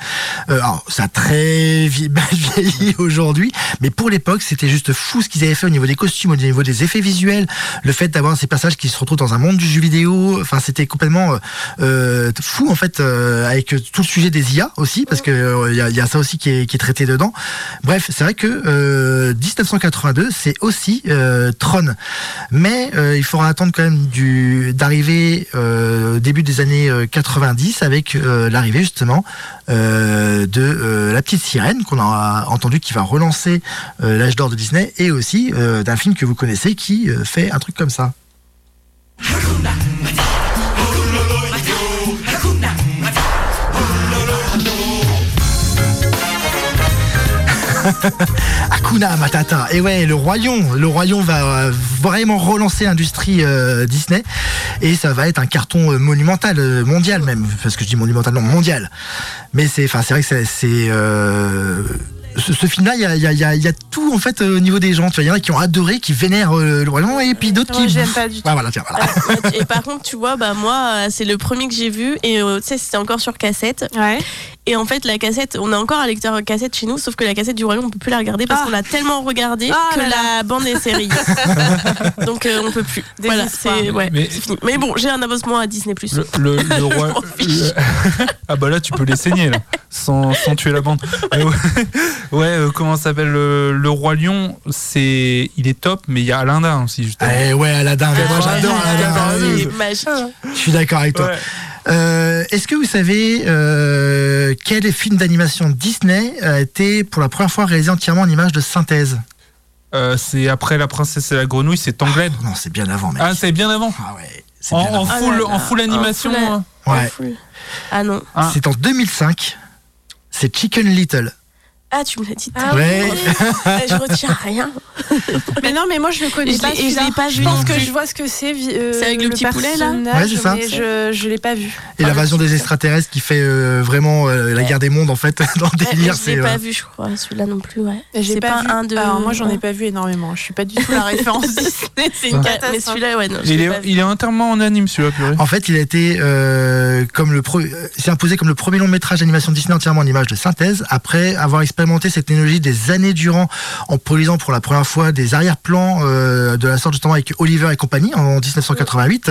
Euh, alors, ça a très vieilli, aujourd'hui, mais pour l'époque, c'était juste fou ce qu'ils avaient fait au niveau des costumes, au niveau des effets visuels, le fait d'avoir ces personnages qui se retrouvent dans un monde du jeu vidéo. Enfin, c'était complètement euh, euh fou, en fait, euh, avec tout le sujet des IA aussi, parce que euh, il y, y, a ça aussi qui est, qui est traité dedans. Bref, c'est vrai que 1980, c'est aussi Tron. Mais il faudra attendre quand même du d'arriver euh, début des années 90 avec l'arrivée justement de la petite sirène qu'on a entendu qui va relancer l'âge d'or de Disney et aussi d'un film que vous connaissez qui fait un truc comme ça. Hakuna Matata. Et ouais, le royaume, le royaume va euh, vraiment relancer l'industrie euh, Disney et ça va être un carton euh, monumental, mondial même, parce que je dis monumental, non mondial. Mais c'est, enfin, c'est vrai que c'est, ce, ce film-là, il y a, il y a- il y a- il y a tout en fait euh, au niveau des gens. Tu vois, il y en a qui ont adoré, qui vénèrent euh, le royaume, et puis d'autres Moi, qui. j'aime pas du tout. Voilà, tiens, voilà. et par contre, tu vois, bah moi, euh, c'est le premier que j'ai vu et euh, tu sais, c'était encore sur cassette. Ouais. Et en fait, la cassette, on a encore un lecteur cassette chez nous, sauf que la cassette du royaume, on peut plus la regarder parce Ah. qu'on l'a tellement regardée Ah que là là. la bande est série. Donc euh, on peut plus. Voilà, c'est ouais, Mais- c'est fini. Mais bon, j'ai un abonnement à Disney Plus. Le, le, le roi. le- ah bah là, tu peux les saigner, là, sans, sans tuer la bande. Ouais, euh, comment ça s'appelle le, le roi lion C'est, il est top, mais il y a Aladdin aussi, justement. Eh ouais, Aladdin, mais moi j'adore Aladdin. C'est magique. Je suis d'accord avec toi. Ouais. Euh, Est-ce que vous savez euh, quel film d'animation Disney a été pour la première fois réalisé entièrement en images de synthèse? Euh, c'est après la princesse et la grenouille, c'est Tangled. Non, c'est bien avant, mec. Ah, c'est bien avant. Ah ouais, c'est En, bien en avant. Ah full, là là. en full animation. En full- hein. Ouais. Full. Ah non. Ah. C'est en 2005. C'est Chicken Little. Ah, tu me l'as dit. Ah Ouais. Je retiens rien. Mais non, mais moi je le connais Et je pas. et je l'ai pas Je vu pense non que je vois ce que c'est. euh, C'est avec le petit poulet, là Ouais, c'est ça. Mais je je l'ai pas vu. Et l'invasion des extraterrestres qui fait euh, vraiment euh, la guerre des mondes en fait dans le délire. je C'est l'ai pas vu, je crois, celui-là non plus, ouais. J'ai C'est pas, vu. un de. Alors moi j'en ai pas vu énormément. Je suis pas du tout la référence Disney. C'est une catastrophe. mais celui-là, ouais, non. je Il est, entièrement en anime, celui-là, purée. En fait, il a été comme le s'est imposé comme le premier long métrage d'animation Disney entièrement en images de synthèse après avoir expérimenté cette technologie des années durant en produisant pour la première fois des arrière-plans euh, de la sorte justement avec Oliver et compagnie en 1988.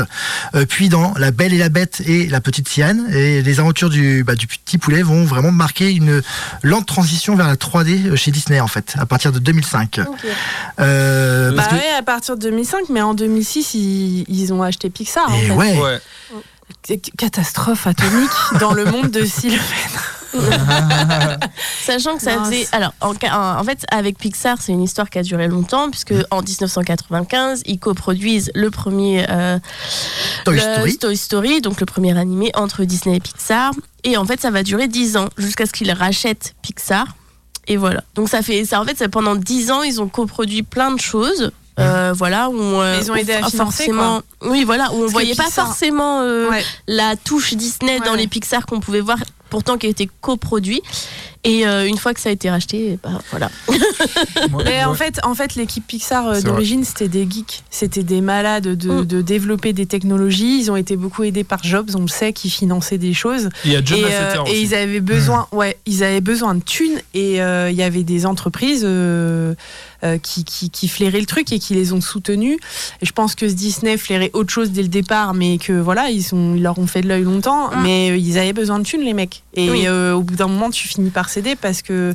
Euh, puis dans La Belle et la Bête et La Petite Sienne. Et les aventures du, bah, du petit poulet vont vraiment marquer une lente transition vers la 3D chez Disney en fait, à partir de 2005. Euh, Bah parce que- à partir de 2005, mais en 2006, ils, ils ont acheté Pixar. en fait. ouais. Ouais. Catastrophe atomique dans le monde de Sylvain. Sachant que ça Mince. faisait. Alors, en, ca- en- en fait, avec Pixar, c'est une histoire qui a duré longtemps, puisque en 1995, ils coproduisent le premier euh, Toy le Story. Toy Story, donc le premier animé entre Disney et Pixar. Et en fait, ça va durer 10 ans, jusqu'à ce qu'ils rachètent Pixar. Et voilà. Donc, ça fait. Ça, en fait, ça, pendant 10 ans, ils ont coproduit plein de choses. Euh, voilà, où on, euh, ils ont aidé à financer, forcément, oui, voilà, où on Parce voyait pas Pixar- forcément euh, Ouais. la touche Disney dans les Pixar qu'on pouvait voir, pourtant qui était coproduit. Et euh, une fois que ça a été racheté, bah, voilà. Mais en fait, en fait l'équipe Pixar euh, d'origine, c'était des geeks. C'était des malades de, Mm. de développer des technologies. Ils ont été beaucoup aidés par Jobs, on le sait, qui finançait des choses. Il y a John et, euh, aussi. et ils avaient besoin, ouais, ils avaient besoin de thunes et euh, il y avait des entreprises qui, qui, qui flairaient le truc et qui les ont soutenus. Et je pense que Disney flairait autre chose dès le départ, mais que voilà, ils, sont, ils leur ont fait de l'œil longtemps, Mm. mais euh, ils avaient besoin de thunes, les mecs. Et Oui. euh, au bout d'un moment, tu finis par céder parce que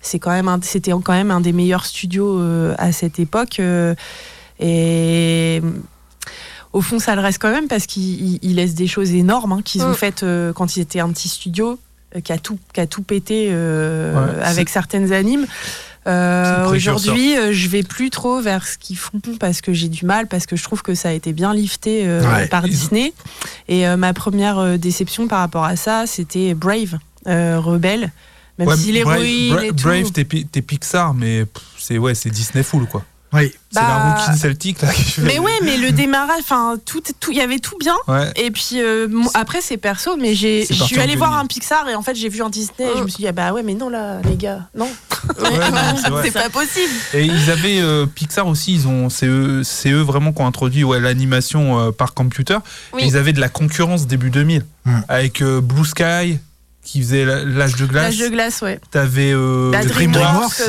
c'est quand même un- c'était quand même un des meilleurs studios euh, à cette époque. euh, et au fond, ça le reste quand même parce qu'ils ils- ils laissent des choses énormes hein, qu'ils ont Mm. faites euh, quand ils étaient un petit studio euh, qui a tout, qui a tout pété euh, Ouais, avec certaines animes. Euh. Aujourd'hui, euh, je vais plus trop vers ce qu'ils font parce que j'ai du mal, parce que je trouve que ça a été bien lifté euh, Ouais. par Disney. Et euh, ma première déception par rapport à ça, c'était Brave, euh, Rebelle. Même Ouais, si Brave- l'héroïne Bra- et tout. Brave, t'es Pi- t'es Pixar, mais c'est ouais, c'est Disney full quoi. Oui. C'est la Bah, rouquine celtique là. Mais ouais, mais le démarrage, enfin, tout, tout, il y avait tout bien. Ouais. Et puis euh, après c'est perso, mais j'ai, je suis allée voir 2000. un Pixar et en fait j'ai vu un Disney et je me suis dit ah bah ouais mais non là les gars non, c'est pas possible. Et ils avaient euh, Pixar aussi, ils ont c'est eux, c'est eux vraiment qui ont introduit ouais, l'animation euh, par computer. Oui. Et ils avaient de la concurrence début 2000 Mm. avec euh, Blue Sky qui faisait l'âge de glace. L'âge de glace ouais. T'avais euh, DreamWorks,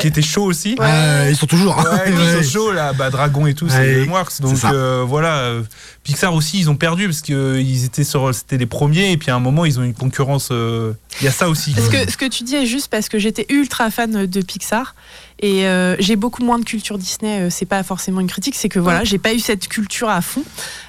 qui était chaud aussi. Ouais. Euh, ils sont toujours. hein. Ouais, Ouais. ils sont chauds là, bah, Dragon et tout, c'est DreamWorks. Donc euh, voilà, euh, Pixar aussi, ils ont perdu parce que euh, ils étaient sur, c'était les premiers et puis à un moment ils ont une concurrence. euh, Il y a ça aussi. Ce que, ce que tu dis est juste parce que j'étais ultra fan de Pixar et euh, j'ai beaucoup moins de culture Disney. euh, c'est pas forcément une critique, c'est que voilà, j'ai pas eu cette culture à fond,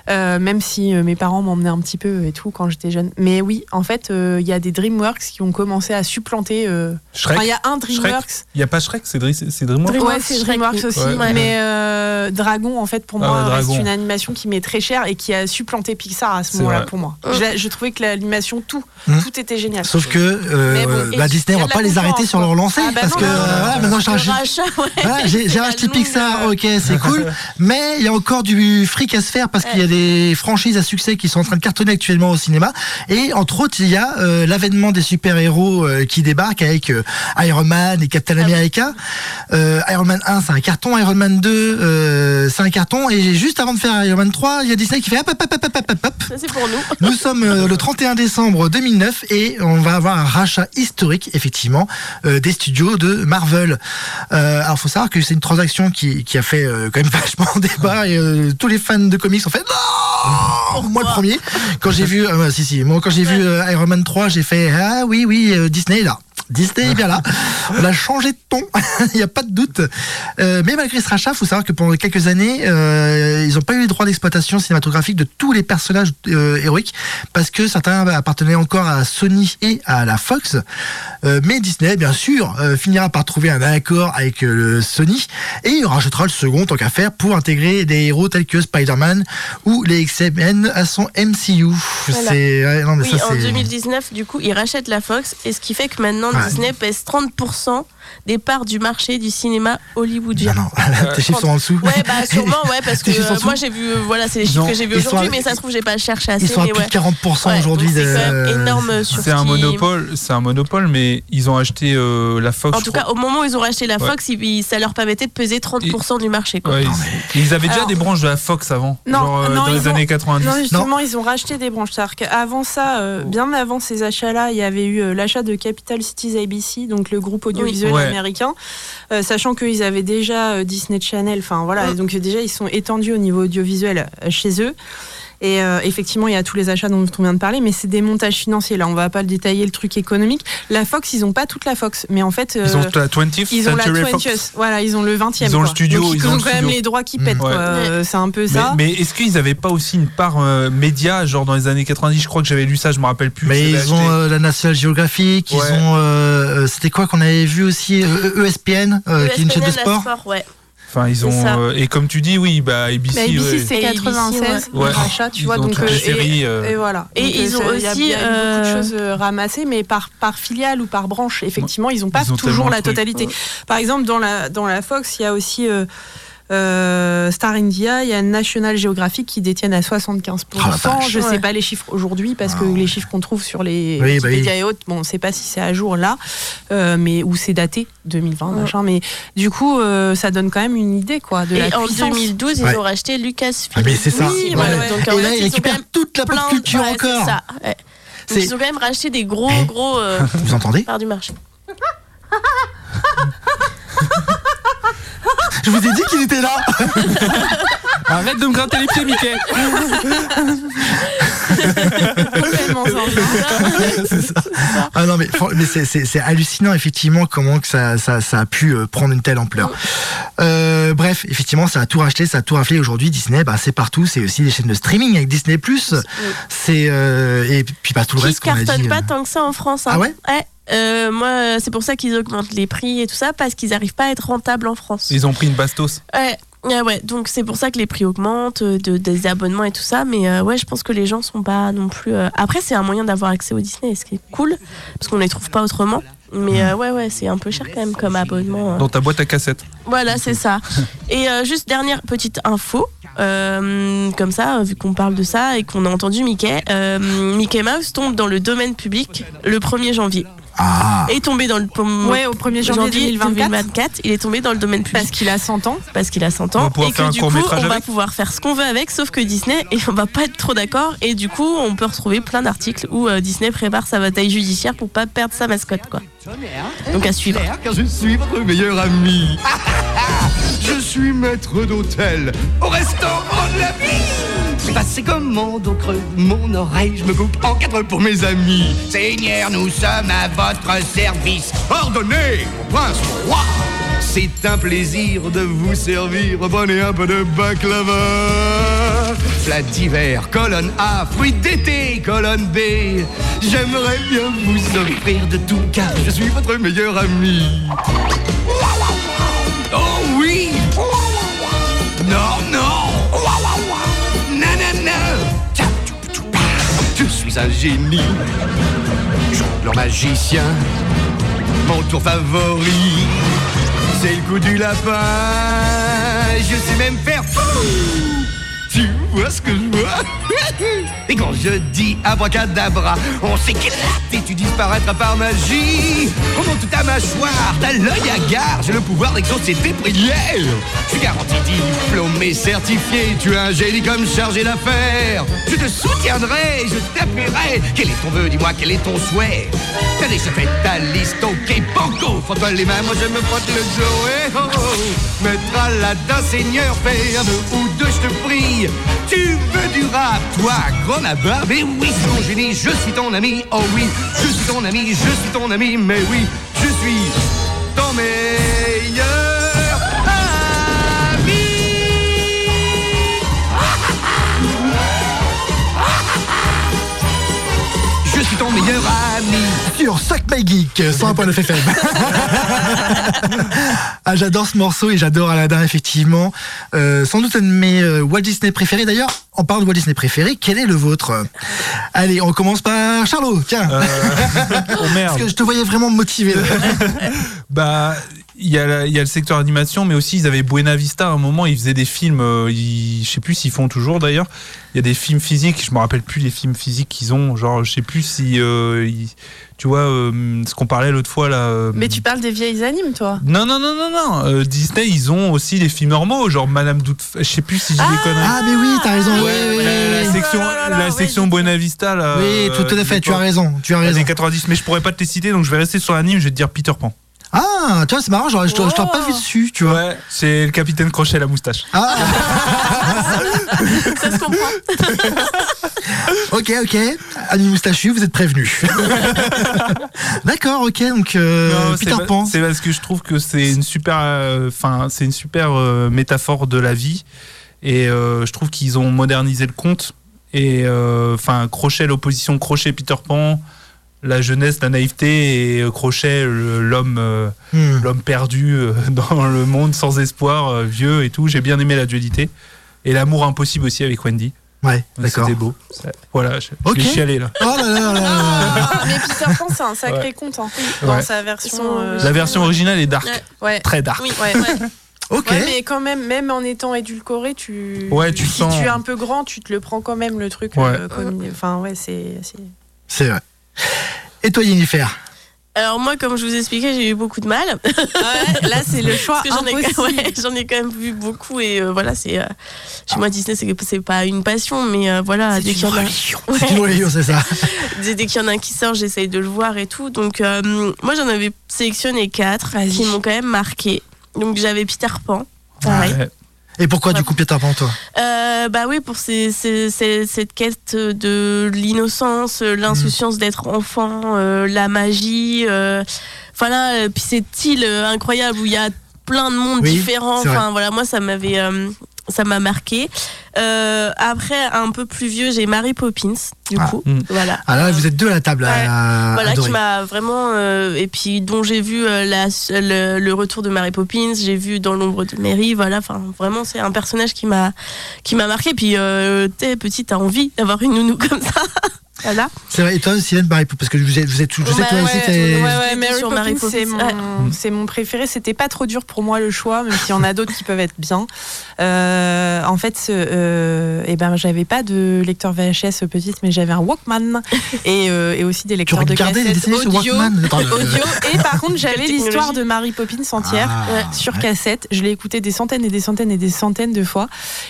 euh, même si euh, mes parents m'emmenaient un petit peu et tout quand j'étais jeune. Mais oui, en fait, euh, il y a des DreamWorks qui ont commencé à supplanter. euh, Shrek. enfin, il y a un DreamWorks. Il y a pas Shrek, c'est c'est DreamWorks. Dream- Ouais, c'est DreamWorks aussi. Ouais. Mais euh, Dragon, en fait, pour Ah moi, ouais, Dragon. une animation qui m'est très chère et qui a supplanté Pixar à ce C'est moment-là pour moi. Mm. Je, je trouvais que l'animation, tout, Mm. tout était génial. Sauf que euh, bon, bah, Disney, on va pas les arrêter sur leur lancée Ah bah parce non, que euh, voilà, maintenant j'ai C'est racheté Pixar, euh, ok, c'est cool, mais il y a encore du fric à se faire parce qu'il y a des franchises à succès qui sont en train de cartonner actuellement au cinéma et entre autres il y a euh, l'avènement des super-héros euh, qui débarquent avec euh, Iron Man et Captain Ah. America. Iron Man 1 c'est un carton, Iron Man 2 euh, c'est un carton et juste avant de faire Iron Man 3 il y a Disney qui fait hop hop hop hop hop hop, hop. Ça, c'est pour nous. Nous sommes le 31 décembre 2009 et on va avoir un rachat historique, effectivement, des studios de Marvel. Alors, faut savoir que c'est une transaction qui, qui a fait quand même vachement débat et tous les fans de comics ont fait non Moi le premier, quand j'ai vu, euh, si si, moi quand j'ai vu euh, Iron Man 3, j'ai fait ah oui oui euh, Disney est là. Disney est bien là. On a changé de ton, il n'y a pas de doute. Euh, mais malgré ce rachat, il faut savoir que pendant quelques années, euh, ils n'ont pas eu les droits d'exploitation cinématographique de tous les personnages euh, héroïques parce que certains appartenaient encore à Sony et à la Fox. Euh, mais Disney, bien sûr, euh, finira par trouver un accord avec euh, le Sony et il rajoutera le second tant qu'à faire pour intégrer des héros tels que Spider-Man ou les X-Men à son MCU. Voilà. C'est ouais, non, mais Oui, ça, en c'est- 2019, du coup, ils rachètent la Fox, et ce qui fait que maintenant Ouais. Disney pèse 30% des parts du marché du cinéma hollywoodien. Non, non, tes chiffres sont en dessous. Ouais, bah sûrement, ouais, parce que euh, moi j'ai vu, euh, voilà, c'est les chiffres que j'ai sont aujourd'hui, mais ça se trouve, j'ai pas cherché assez. Ils sont à mais plus ouais. de 40% Ouais, aujourd'hui. C'est énorme sur C'est ce un qui- monopole, c'est un monopole, mais ils ont acheté euh, la Fox. En tout cas, au moment où ils ont racheté la. Fox, ils- ça leur permettait de peser 30% du marché. Quoi. Ouais, ils, ils avaient déjà Alors- des branches de la Fox avant, genre euh, dans les ont- années 90. Non, justement, ils ont racheté des branches. C'est-à-dire qu'avant ça, euh, bien avant ces achats-là, il y avait eu euh, l'achat de Capital Cities ABC, donc le groupe audiovisuel Ouais. américain, euh, sachant qu'ils avaient déjà euh, Disney Channel. Enfin voilà, et donc euh, déjà ils sont étendus au niveau audiovisuel euh, chez eux. Et euh, effectivement, il y a tous les achats dont on vient de parler, mais c'est des montages financiers. Là, on va pas le détailler le truc économique. La Fox, ils ont pas toute la Fox, mais en fait, Ils ont euh, la 20th ils ont la Century 20th, Fox. voilà, ils ont le 20e. Ils ont le studio, Donc, ils, ils ont quand même les droits qui Mm. pètent. Ouais. Euh, C'est un peu ça. mais est-ce qu'ils avaient pas aussi une part euh, média, genre dans les années 90 Je crois que j'avais lu ça, je me rappelle plus. Mais ils ont euh, la National Geographic, ils ont. C'était quoi qu'on avait vu aussi? Euh, ESPN, euh, qui est une chaîne de la sport. ouais. Enfin, ils ont. euh, et comme tu dis, oui, bah ABC. Mais ABC, ouais. c'est Et ABC, 96, ouais. le rachat, tu Ils vois. ont Donc, toutes les et- séries, euh. et, voilà. Et Donc, ils euh, ont y a- aussi, y a eu beaucoup de euh, choses euh, ramassées, mais par, par filiale ou par branche. Effectivement, ils n'ont pas Ils ont tellement toujours la totalité. Par exemple, dans la, dans la Fox, il y a aussi. Euh, Star India, il y a National Geographic qui détiennent à 75%. Oh la vache. je sais Ouais. pas les chiffres aujourd'hui parce que les chiffres qu'on trouve sur les Oui, bah oui. et autres, bon, on sait pas si c'est à jour là, euh, mais où c'est daté 2020, machin. Mais du coup, euh, ça donne quand même une idée quoi de Et la en puissance. 2012, Ouais. ils ont racheté Lucasfilm. Ah, mais c'est ça. Oui, Ouais. Donc, Et là, ils récupèrent quand même toute la pop plein de- culture ouais, c'est encore. ça, ouais. Donc, C'est- ils ont quand même racheté des gros, Eh. gros euh, Vous entendez? parts du marché. Je vous ai dit qu'il était là Arrête de me gratter les pieds, Mickey C'est ça. Ah non, mais, c'est- hallucinant, effectivement, comment que ça, ça, ça a pu euh, prendre une telle ampleur. Euh, bref, effectivement, ça a tout racheté, ça a tout raflé. Aujourd'hui, Disney, bah, c'est partout. C'est aussi des chaînes de streaming avec Disney+. C'est euh, Et puis, pas tout le Qui reste qu'on a cartonne dit. pas euh. tant que ça en France. hein. Ah ouais Euh, moi, c'est pour ça qu'ils augmentent les prix et tout ça, parce qu'ils n'arrivent pas à être rentables en France. Ils ont pris une bastos. Ouais, ouais, ouais. donc c'est pour ça que les prix augmentent, euh, de, des abonnements et tout ça. Mais euh, ouais, je pense que les gens sont pas non plus. euh, Après, c'est un moyen d'avoir accès au Disney, ce qui est cool, parce qu'on les trouve pas autrement. Mais euh, ouais, ouais, c'est un peu cher quand même comme abonnement. hein. Dans ta boîte à cassette. Voilà, c'est ça. Et euh, juste dernière petite info, euh, comme ça, vu qu'on parle de ça et qu'on a entendu Mickey, euh, Mickey Mouse tombe dans le domaine public le 1er janvier. Ah Est tombé dans le Ouais, au 1er janvier 2024. il est tombé dans le domaine public Parce qu'il a 100 ans. parce qu'il a 100 On va ans et que du coup on va pouvoir faire ce qu'on veut avec sauf que Disney et on va pas être trop d'accord et du coup on peut retrouver plein d'articles où euh, Disney prépare sa bataille judiciaire pour pas perdre sa mascotte quoi. Donc à suivre. Car je suis votre meilleur ami. je suis maître d'hôtel au restaurant de la vie. Passez commande au creux de mon oreille, je me coupe en quatre pour mes amis. Seigneur, nous sommes à votre service. Ordonnez, mon prince, mon roi. C'est un plaisir de vous servir. Prenez un peu de baklava. Plat d'hiver, colonne A. Fruits d'été, colonne B. J'aimerais bien vous offrir de tout car je suis votre meilleur ami. Un génie. Magicien Mon tour favori C'est le coup du lapin. Je sais même faire tu vois ce que je vois? Et quand je dis abracadabra, on s'éclate et tu disparaîtras par magie. On monte ta mâchoire, t'as l'œil à gare, j'ai le pouvoir d'exaucer tes prières. Je suis garanti diplômé, certifié, tu es un génie comme chargé d'affaires. Je te soutiendrai, je t'appellerai. Quel est ton vœu, dis-moi, quel est ton souhait? T'as déjà fait ta liste, ok, banco, frotte-toi les mains, moi je me frotte le dos. Eh oh, oh. Maître Aladdin, Seigneur, fais un ou deux, je te prie. Tu veux du rap, toi, gros nabat Mais oui, son génie, je suis ton ami. Oh oui, je suis ton ami, je suis ton ami. Mais oui, je suis ton meilleur ton meilleur ami. Sur Suck My Geek, 101.9 FM. ah, j'adore ce morceau et j'adore Aladdin, effectivement. Euh, sans doute un de mes euh, Walt Disney préférés. D'ailleurs, en parlant de Walt Disney préféré, quel est le vôtre? Allez, on commence par Charlot, tiens. Euh, oh merde. Parce que je te voyais vraiment motivé. là. Bah, il y, a la- il y a le secteur animation, mais aussi ils avaient Buena Vista à un moment, ils faisaient des films, euh, ils- je sais plus s'ils font toujours d'ailleurs. Il y a des films physiques, je me rappelle plus les films physiques qu'ils ont, genre je sais plus si, euh, ils- tu vois, euh, ce qu'on parlait l'autre fois là. euh, Mais tu parles des vieilles animes, toi Non, non, non, non, non. euh, Disney, ils ont aussi des films normaux, genre Madame Doute. Je sais plus si j'ai des conneries. Ah, mais oui, t'as raison. section, la section Buena Vista, là. Oui, tout à fait, tu as raison. Tu as raison. Les 90, mais je pourrais pas te les citer, donc je vais rester sur l'anime, je vais te dire Peter Pan. Ah, tu vois, c'est marrant, genre, je t'aurais t'aurais pas vu dessus, tu vois. Ouais, c'est le capitaine Crochet à la moustache. Ah, Ça se comprend. ok, ok. Ami Moustachu, vous êtes prévenus. D'accord, ok, donc euh, Non, Peter pa- Pan. C'est parce que je trouve que c'est une super, euh, enfin, c'est une super euh, métaphore de la vie, et euh, je trouve qu'ils ont modernisé le conte. Et euh, enfin, Crochet, l'opposition Crochet Peter Pan, la jeunesse, la naïveté, et euh, Crochet, l'homme, euh, Hmm. l'homme perdu euh, dans le monde sans espoir, euh, vieux et tout. J'ai bien aimé la dualité. Et l'amour impossible aussi avec Wendy. Ouais, d'accord. C'était beau. Voilà, je, je Ok. vais chialer là. Oh là là là là là. Ah, mais Peter Pan, c'est un sacré Ouais. conte, hein, dans Ouais. sa version. Euh, La version originale est dark, Ouais. Ouais. très dark. Oui, Ouais. Ok. Ouais, mais quand même, même en étant édulcoré, tu. Ouais, tu si sens- tu es un peu grand, tu te le prends quand même le truc. Ouais. euh, comme- Enfin, ouais, c'est- C'est vrai. Et toi, Jennifer Alors moi, comme je vous expliquais, j'ai eu beaucoup de mal. Ouais, là, c'est le choix Parce que j'en ai, ouais, ai quand même vu beaucoup et euh, voilà, c'est euh, chez moi Disney, c'est c'est pas une passion, mais euh, voilà, C'est dès une qu'il y en a, religion. C'est une religion, c'est ça. dès, dès qu'il y en a un qui sort, j'essaye de le voir et tout. Donc euh, moi, j'en avais sélectionné quatre qui m'ont quand même marqué. Donc j'avais Peter Pan. Pareil. Ouais. Et pourquoi, du coup, Peter Pan, toi Euh, bah oui, pour ces- ces- ces- cette quête de l'innocence, euh, l'insouciance d'être enfant, euh, la magie. euh, Voilà, euh, puis cette île incroyable où il y a plein de mondes Oui, différents. Enfin voilà, moi ça m'avait, euh, ça m'a marqué. Euh, après, un peu plus vieux, j'ai Mary Poppins. Du Ah. coup, Mm. voilà. Ah là, vous êtes deux à la table Ouais. à Voilà adorer. qui m'a vraiment euh, et puis dont j'ai vu euh, la, le, le retour de Mary Poppins, j'ai vu dans l'ombre de Mary, voilà, enfin vraiment c'est un personnage qui m'a qui m'a marqué puis t'es petite t'as envie d'avoir une nounou comme ça. Voilà. C'est vrai. Et toi, Sylvain Marie parce que vous êtes, vous êtes, je sais que toi aussi, ouais, t'es. Ouais, Mary Mary c'est mon, ouais. c'est mon préféré. C'était pas trop dur pour moi le choix, même s'il y en a d'autres qui peuvent être bien. Euh, en fait, euh, eh ben, j'avais pas de lecteur VHS petite, mais j'avais un Walkman et, euh, et aussi des Tu lecteurs de regardais les cassettes dessins sur audio. Walkman Attends, euh, audio. Et par contre, j'avais l'histoire de Mary Poppins entière. Ah, sur ouais. cassette. Je l'ai écouté des centaines et des centaines et des centaines de fois.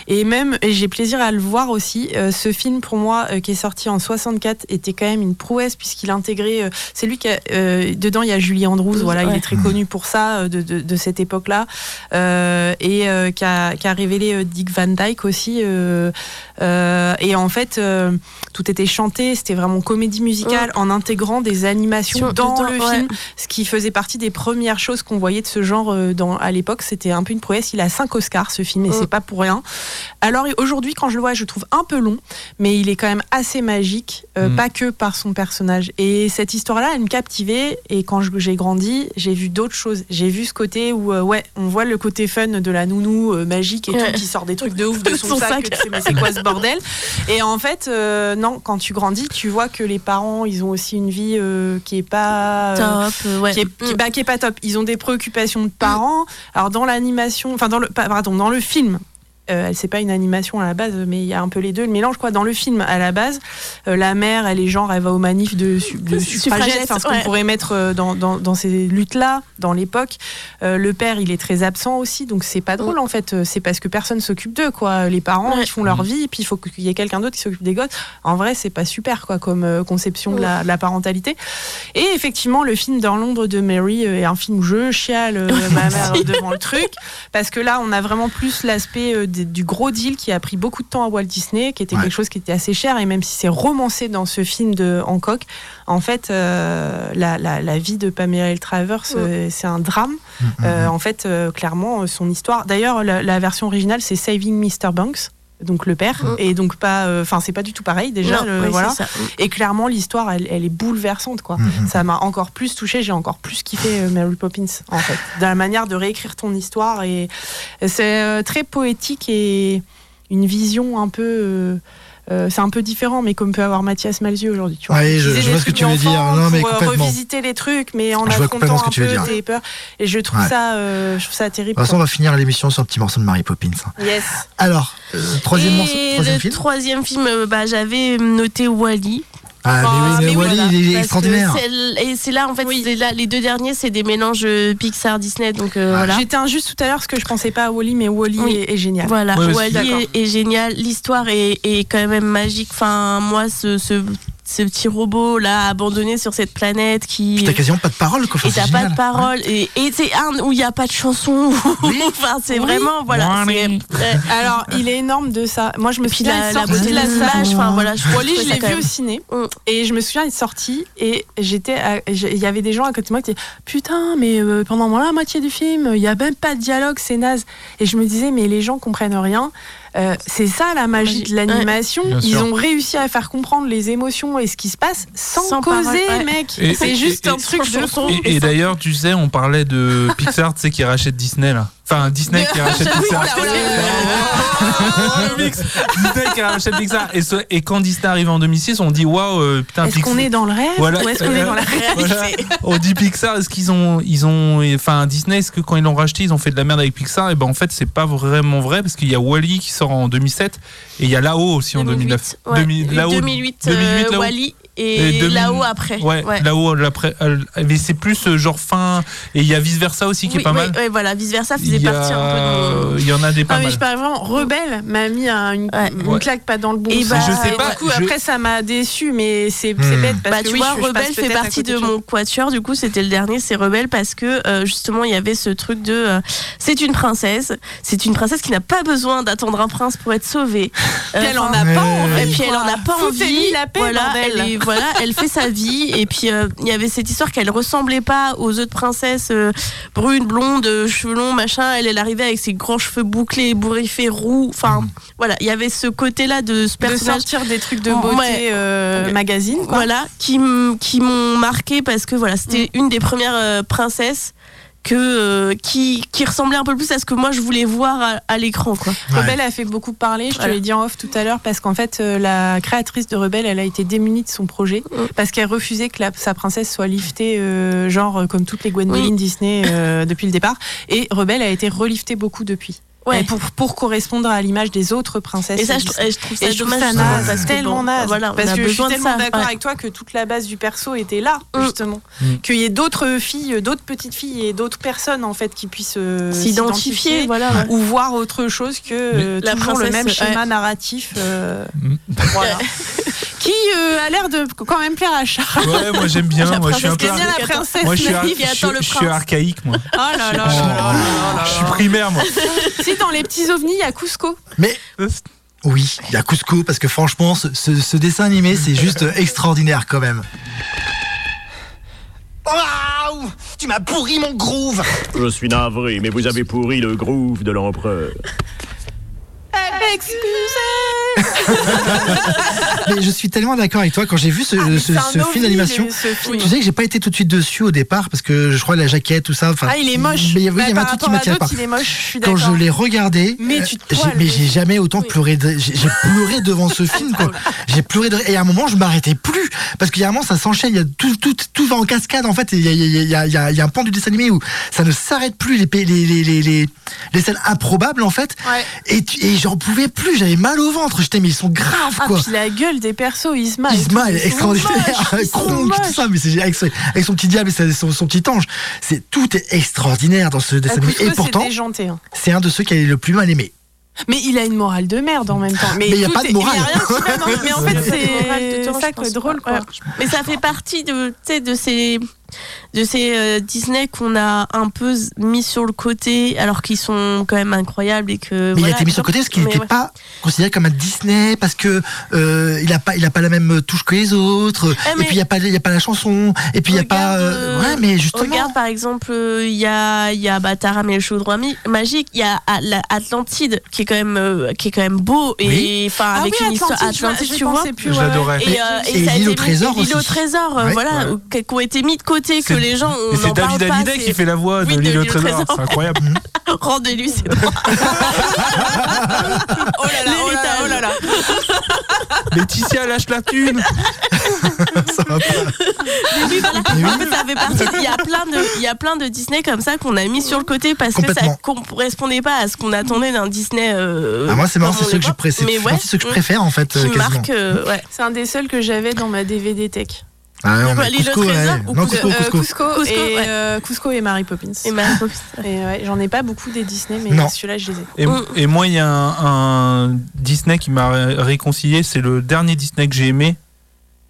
Et même, j'ai plaisir à le voir aussi. Euh, ce film, pour moi, euh, qui est sorti en 64, était quand même une prouesse puisqu'il intégrait. euh, c'est lui qui a. euh, dedans, il y a Julie Andrews. Voilà, il est très connu pour ça, euh, de, de, de cette époque-là. Euh, et qui, a, qui a révélé Dick Van Dyke aussi. et en fait, tout était chanté. C'était vraiment comédie musicale en intégrant des animations Sur- dans dedans, le ouais. film ce qui faisait partie des premières choses qu'on voyait de ce genre dans, à l'époque. C'était un peu une prouesse. Il a 5 Oscars, ce film, et c'est pas pour rien. Alors aujourd'hui, quand je le vois, je trouve un peu long, mais il est quand même assez magique, euh, Mm. pas que par son personnage. Et cette histoire-là, elle me captivait. Et quand j'ai grandi, j'ai vu d'autres choses. J'ai vu ce côté où, euh, ouais, on voit le côté fun de la nounou euh, magique et Ouais. tout, qui sort des trucs de ouf de son, Son sac. sac. que tu sais, mais c'est quoi ce bordel? Et en fait, euh, non, quand tu grandis, tu vois que les parents, ils ont aussi une vie euh, qui est pas. euh, Top, ouais. qui est, qui- Mm. bah, qui est pas top. Ils ont des préoccupations de parents. Alors dans l'animation, enfin dans le, pa- pardon, dans le film. Euh, c'est pas une animation à la base, mais il y a un peu les deux, le mélange quoi. Dans le film, à la base, euh, la mère, elle est genre, elle va aux manifs de, su- de Suffragettes, enfin, ce qu'on ouais. pourrait mettre euh, dans, dans, dans ces luttes-là, dans l'époque. Euh, le père, il est très absent aussi, donc c'est pas drôle en fait. C'est parce que personne s'occupe d'eux, quoi. Les parents, Ouais. ils font leur vie, et puis il faut qu'il y ait quelqu'un d'autre qui s'occupe des gosses. En vrai, c'est pas super, quoi, comme conception de la, de la parentalité. Et effectivement, le film Dans l'ombre de Mary est un film où je chiale ma mère devant le truc, parce que là, on a vraiment plus l'aspect euh, des- du gros deal qui a pris beaucoup de temps à Walt Disney, qui était Ouais. quelque chose qui était assez cher, et même si c'est romancé dans ce film de Hancock, en fait, euh, la, la- la vie de Pamela Travers, euh, c'est un drame. Euh, en fait, euh, clairement, son histoire. D'ailleurs, la, la version originale, c'est Saving Mr. Banks. Donc le père, Mm. et donc pas, euh, enfin c'est pas du tout pareil déjà, Non, le- voilà. Et clairement l'histoire, elle, elle est bouleversante quoi. Mhm. Ça m'a encore plus touché, j'ai encore plus kiffé euh, Mary Poppins en fait, dans la manière de réécrire ton histoire et c'est euh, très poétique et une vision un peu. Euh, c'est un peu différent, mais comme peut avoir Mathias Malzieu aujourd'hui. Tu vois. Ouais, je- vois ce que tu veux dire. Non, mais pour, euh, complètement. revisiter les trucs, mais en Je vois complètement affrontant ce que un tu veux peu dire. tes peurs. Et je trouve Ouais. ça, euh, je trouve ça terrible. De toute façon, on va finir l'émission sur un petit morceau de Mary Poppins. hein. Yes. Alors, euh, troisième Et morceau, troisième le film. troisième film, bah, j'avais noté Wally. Ah, mais oui, mais, mais oui, Wally, voilà. il est extraordinaire. Et c'est là, en fait, là, les deux derniers, c'est des mélanges euh, Pixar-Disney. Donc euh, voilà. J'étais injuste tout à l'heure parce que je pensais pas à Wally, mais Wally Oui. est, est génial. Voilà, Ouais, Wally est, est génial. L'histoire est, est quand même magique. Enfin, moi, ce, ce, ce petit robot là abandonné sur cette planète qui. T'as quasiment pas de parole, quoi. Enfin, et t'as pas de parole. Et, et c'est un où il n'y a pas de chanson. Oui. enfin, c'est Oui. vraiment. Voilà. Ouais. Alors, il est énorme de ça. Moi, je me souviens, la, la beauté de la images. Enfin, voilà. Je Wally, je l'ai vu au ciné Mm. et je me souviens, il est sorti et j'étais, il y avait des gens à côté de moi qui disaient putain, mais euh, pendant la moitié du film, il y a même pas de dialogue, c'est naze. Et je me disais mais les gens comprennent rien. Euh, c'est ça la magie de l'animation. Ils ont réussi à faire comprendre les émotions et ce qui se passe sans, Sans causer, parole, ouais. mec. Et- C'est juste et- un truc de. Et, et d'ailleurs, tu sais, on parlait de Pixar, tu sais, qui rachète Disney là. Enfin, Disney qui rachète Pixar. Disney qui rachète Pixar. Et, ce- et quand Disney arrive en 2006, on dit waouh, euh, putain, Est-ce Pixar. qu'on est dans le rêve Voilà. ou est-ce qu'on est dans la réalité Voilà. On dit Pixar, est-ce qu'ils ont, ils ont, enfin Disney, est-ce que quand ils l'ont racheté, ils ont fait de la merde avec Pixar? Et ben en fait, c'est pas vraiment vrai parce qu'il y a Wally qui sort en 2007 et il y a Là-haut aussi en 2009. 2008, ouais. 2000 Là-haut, 2008, 2008, euh, Là-haut. Wally Et et, 2000 là-haut après. Ouais, là-haut, après, euh, mais c'est plus euh, genre fin et il y a vice versa aussi qui Oui, est pas oui, mal. oui, voilà, vice versa faisait Il y, partie un peu de il y en a des pas Ah mais mal. je parle vraiment rebelle m'a mis un- une, Ouais. une claque pas dans le bon Et sens. bah, je sais Et pas, du coup je- après ça m'a déçu mais c'est c'est Hmm. bête parce bah, que tu oui, vois, je- je passe Rebelle fait partie de mon quatuor, du coup, c'était le dernier, c'est Rebelle parce que euh, justement, il y avait ce truc de. euh, c'est une princesse, c'est une princesse qui n'a pas besoin d'attendre un prince pour être sauvée. Euh, Puis elle en a pas envie. Et puis elle en a pas envie. la paix, voilà, elle fait sa vie. Et puis euh, il y avait cette histoire qu'elle ressemblait pas aux autres princesses euh, brunes, blondes, euh, cheveux longs, machin. Elle, elle arrivait avec ses grands cheveux bouclés, bourriffés, roux. Enfin, voilà, il y avait ce côté-là de ce de personnage sortir des trucs de beauté Ouais. euh, magazine quoi. voilà, qui, m'ont marqué parce que voilà, c'était une des premières euh, princesses que, euh, qui, qui ressemblait un peu plus à ce que moi je voulais voir à, à l'écran. quoi. Ouais. Rebelle a fait beaucoup parler, je te l'ai dit en off tout à l'heure, parce qu'en fait, euh, la créatrice de Rebelle, elle a été démunie de son projet, Mm. parce qu'elle refusait que la- sa princesse soit liftée, euh, genre euh, comme toutes les Gwendoline Oui. Disney euh, depuis le départ. Et Rebelle a été reliftée beaucoup depuis. Ouais. Et pour, pour correspondre à l'image des autres princesses. Et ça, je, trouve ça Et je trouve dommage. ça naze, parce que tellement bon, naze. Voilà, on parce a que je suis tellement d'accord ouais. avec toi que toute la base du perso était là, Mm. justement. Mm. Qu'il y ait d'autres filles, d'autres petites filles et d'autres personnes en fait qui puissent euh, S'identifier, voilà. ouais. ou voir autre chose que euh, La toujours le même ouais. schéma narratif. euh, Mm. voilà. qui euh, a l'air de quand même plaire à Charles. Ouais, moi j'aime bien. La Moi je suis un peu. J'aime bien la princesse Moi je suis, je je suis archaïque moi. Oh là là Oh, Je suis primaire moi. Dans les petits ovnis, il y a Cusco. Mais oui, il y a Cusco parce que franchement, ce, ce- ce dessin animé, c'est juste extraordinaire quand même. Waouh Tu m'as pourri mon groove Je suis navré, mais vous avez pourri le groove de l'empereur. Excusez. Mais je suis tellement d'accord avec toi quand j'ai vu ce, Ah, ce- ce film d'animation. Tu sais que j'ai pas été tout de suite dessus au départ parce que je crois la jaquette tout ça. enfin, Ah, il est moche. Mais il y avait, Bah, il y avait un truc qui m'attirait pas. il est moche. Je suis Quand je l'ai regardé, Mais tu te j'ai- jamais autant Oui. pleuré. de- J'ai pleuré devant ce film, quoi. J'ai pleuré de... et à un moment je m'arrêtais plus parce qu'il y a un moment ça s'enchaîne. Il y a tout, tout, tout va en cascade en fait. Il y a, il y a- il y a- il a- a un pan du dessin animé où ça ne s'arrête plus les, les, les, les, les, les scènes improbables en fait. Ouais. Et, tu- et j'en pouvais plus. J'avais mal au ventre. J'étais mais ils sont graves Ah, quoi. puis la gueule des persos, Isma. Isma, est extraordinaire. Kronk, tout ça, mais c'est avec, son- avec son petit diable et sa- son, son petit ange. C'est tout est extraordinaire dans ce dessin animé. Et pourtant, hein. c'est un de ceux qui a le plus mal aimé. Mais il a une morale de merde en même temps. Mais Mais il y a pas de est- morale. Mais en fait, c'est ça qui est drôle, pas. quoi. Ouais. Mais ça fait partie de ces de ces euh, Disney qu'on a un peu mis sur le côté, alors qu'ils sont quand même incroyables et que. Mais il a voilà. été mis sur le côté parce qu'il n'était ouais. pas considéré comme un Disney parce que euh, il a pas il a pas la même touche que les autres Ah, et puis il y a pas il y a pas la chanson et puis il y a pas euh, euh, ouais mais justement Regarde par exemple, euh, il y a, il y a bah, Taram et le chaudron magique, il y a A- la Atlantide qui est quand même, qui est quand même beau et Oui. enfin Ah avec oui, une histoire Atlantide, tu vois. plus, ouais. Et, euh, Et ça a l'île au trésor l'île au trésor, voilà, qui ont été mis de côté, que C'est- les gens on c'est parle David pas. C'est- qui fait la voix Oui, de de l'île au trésor. C'est incroyable. Rendez-lui, c'est bon. Oh là là, oh là là, oh là là. Laetitia lâche la thune. ça va pas. Mais oui, voilà. En fait, ça fait partie. Il y a plein de, il y a plein de Disney comme ça qu'on a mis sur le côté parce que ça correspondait pas à ce qu'on attendait d'un Disney. euh, Ah, moi c'est marrant c'est ceux que je préfère Mais ouais, c'est ceux que je préfère en fait euh, Qui quasiment. marque, euh, ouais. C'est un des seuls que j'avais dans ma DVD tech. Ah, au Cusco, ouais. ou non Cusco Cusco Cusco Cusco, Cusco, et, ouais. euh, Cusco et Mary Poppins. Et Mary Poppins. Et ouais, j'en ai pas beaucoup des Disney, mais celui-là, je les ai. Et, Mm. et moi, il y a un, un Disney qui m'a ré- réconcilié. C'est le dernier Disney que j'ai aimé.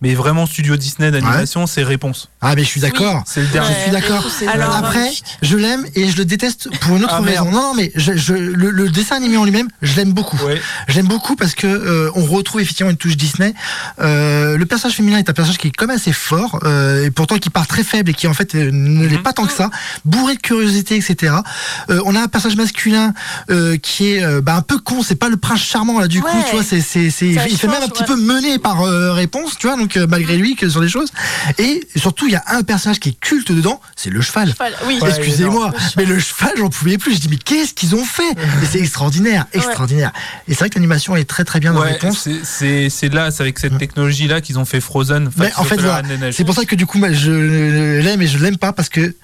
Mais vraiment, studio Disney d'animation, c'est Réponse. ah mais je suis d'accord C'est le je dernier. suis d'accord Alors, après je l'aime et je le déteste pour une autre Ah, raison merde. non non mais je, je- le, le dessin animé en lui-même je l'aime beaucoup Ouais. J'aime beaucoup parce que euh, on retrouve effectivement une touche Disney. Euh, le personnage féminin est un personnage qui est quand même assez fort euh, et pourtant qui part très faible et qui en fait euh, ne l'est Mhm. pas tant que ça, bourré de curiosité, etc. Euh, on a un personnage masculin euh, qui est euh, bah, un peu con, c'est pas le prince charmant là du coup, tu vois, c'est c'est c'est Ça il fait même un petit ouais. peu mené par euh, réponse, tu vois, donc euh, malgré lui que sur des choses. Et surtout il y a un personnage qui est culte dedans, c'est le cheval. Voilà, Oui. Ouais, Excusez-moi, mais le cheval, j'en pouvais plus. Je dis, mais qu'est-ce qu'ils ont fait Et c'est extraordinaire, extraordinaire. Et c'est vrai que l'animation est très très bien dans Ouais, réponse. c'est- là, c'est avec cette technologie-là qu'ils ont fait Frozen. enfin, Mais en fait, la voilà, Reine des Neiges. c'est pour ça que du coup, moi, je l'aime et je l'aime pas parce que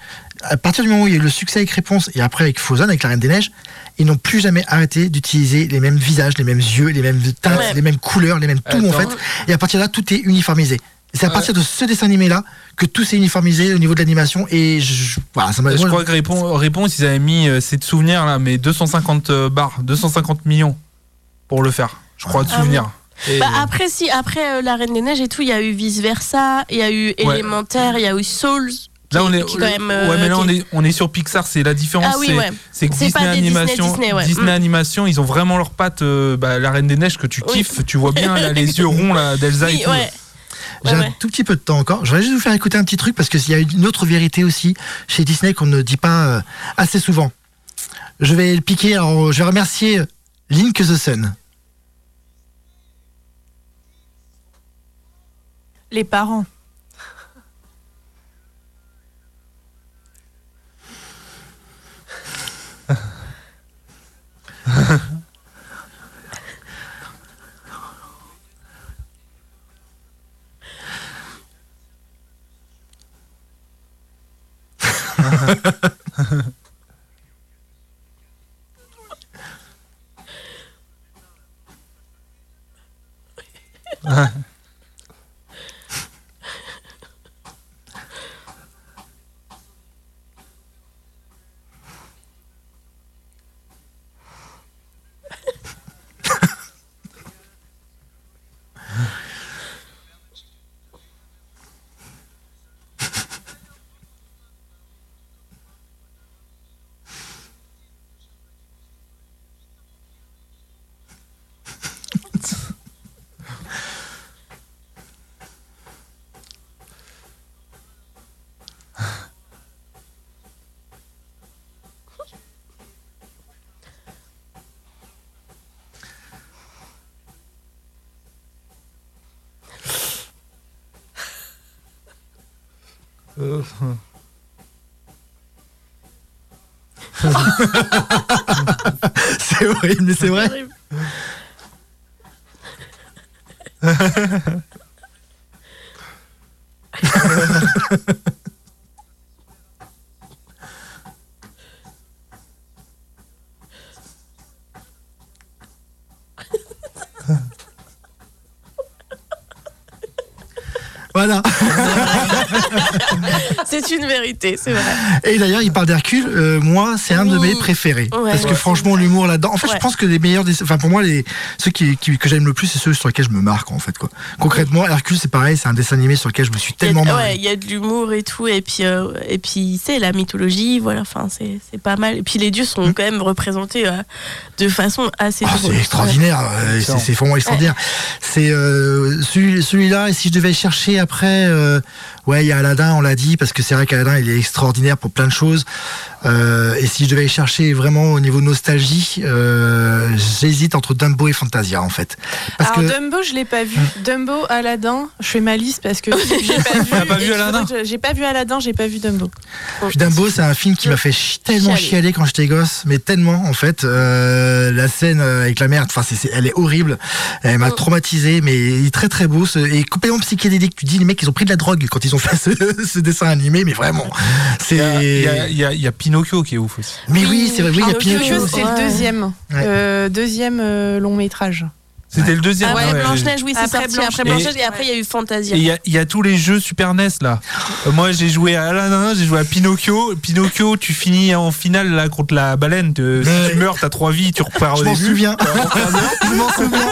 à partir du moment où il y a eu le succès avec Réponse et après avec Frozen, avec la Reine des Neiges, ils n'ont plus jamais arrêté d'utiliser les mêmes visages, les mêmes yeux, les mêmes teintes, Ouais. les mêmes couleurs, les mêmes tout en fait. Et à partir de là, tout est uniformisé. C'est à Ouais. partir de ce dessin animé là que tout s'est uniformisé au niveau de l'animation et je, voilà, ça m'a. Je crois que Réponse, Réponse, ils avaient mis, euh, c'est de souvenirs là, mais 250 euh, bars, 250 millions pour le faire. Je crois de Ah souvenirs. Et- Bah après si après euh, la Reine des Neiges et tout, il y a eu vice versa, il y a eu Élémentaire, il y a eu Souls. Là on est, qui quand même, euh, ouais mais là qui on est, on est sur Pixar, c'est la différence. Ah oui, c'est, ouais. c'est que Disney Animation, Disney. Mm. Animation, ils ont vraiment leurs pattes. euh, bah, la Reine des Neiges que tu Oui. kiffes, tu vois bien là, les yeux ronds d'Elsa Oui, et tout. ouais. J'ai Ouais, un ouais. tout petit peu de temps encore. Je voudrais juste vous faire écouter un petit truc parce qu'il y a une autre vérité aussi chez Disney qu'on ne dit pas euh, assez souvent. Je vais le piquer. Alors, je vais remercier Link the Sun. Les parents. Ha ha ha ha. Euh, c'est horrible, mais c'est vrai. une vérité, c'est vrai. Et d'ailleurs, il parle d'Hercule. euh, moi, c'est un de mes préférés. Ouais. parce que franchement, l'humour là-dedans. En fait, je pense que les meilleurs, dessins- enfin pour moi, les ceux qui, qui- que j'aime le plus, c'est ceux sur lesquels je me marque en fait quoi. Concrètement, Hercule, c'est pareil, c'est un dessin animé sur lequel je me suis Il y a- tellement marré. ouais, il y a de l'humour et tout, et puis euh, et puis c'est la mythologie, voilà, enfin c'est c'est pas mal. Et puis les dieux sont quand même représentés euh, de façon assez Ah, c'est extraordinaire, euh, c'est vraiment extraordinaire. C'est euh, celui- celui-là, et si je devais chercher après, euh, ouais, il y a Aladdin, on l'a dit, parce que c'est vrai il est extraordinaire pour plein de choses. Euh, et si je devais chercher vraiment au niveau nostalgie, euh, j'hésite entre Dumbo et Fantasia, en fait. Parce Alors que Dumbo, je l'ai pas vu. Dumbo, Aladdin, je fais ma liste parce que j'ai pas vu. Pas vu Aladdin J'ai pas vu Aladdin, j'ai pas vu Dumbo. Dumbo, c'est un film qui m'a fait tellement Chialer. chialer quand j'étais gosse, mais tellement en fait. Euh, la scène euh, avec la merde, enfin, c'est- c'est- elle est horrible. Elle m'a traumatisé, mais il est très très beau ce- et complètement psychédélique. Tu dis les mecs, ils ont pris de la drogue quand ils ont fait ce, ce dessin animé, mais vraiment, Il y a- il y, a- c'est. il y a- y a Pinocchio qui est ouf aussi. Mais oui, c'est vrai, oui, il y a Pinocchio, Pinocchio. c'est le deuxième, euh, deuxième euh, long métrage. C'était le deuxième. Ah ouais. Blanche-Neige, oui, c'est Après sorti Blanche- après Et- Blanche-Neige, et après il y a eu Fantasia. Il y a- il y, a tous les jeux Super NES là. Euh, moi j'ai joué à Aladdin, j'ai joué à Pinocchio. Pinocchio, tu finis en finale là contre la baleine. si tu meurs, t'as trois vies, tu repars au Je m'en début. souviens. je m'en souviens.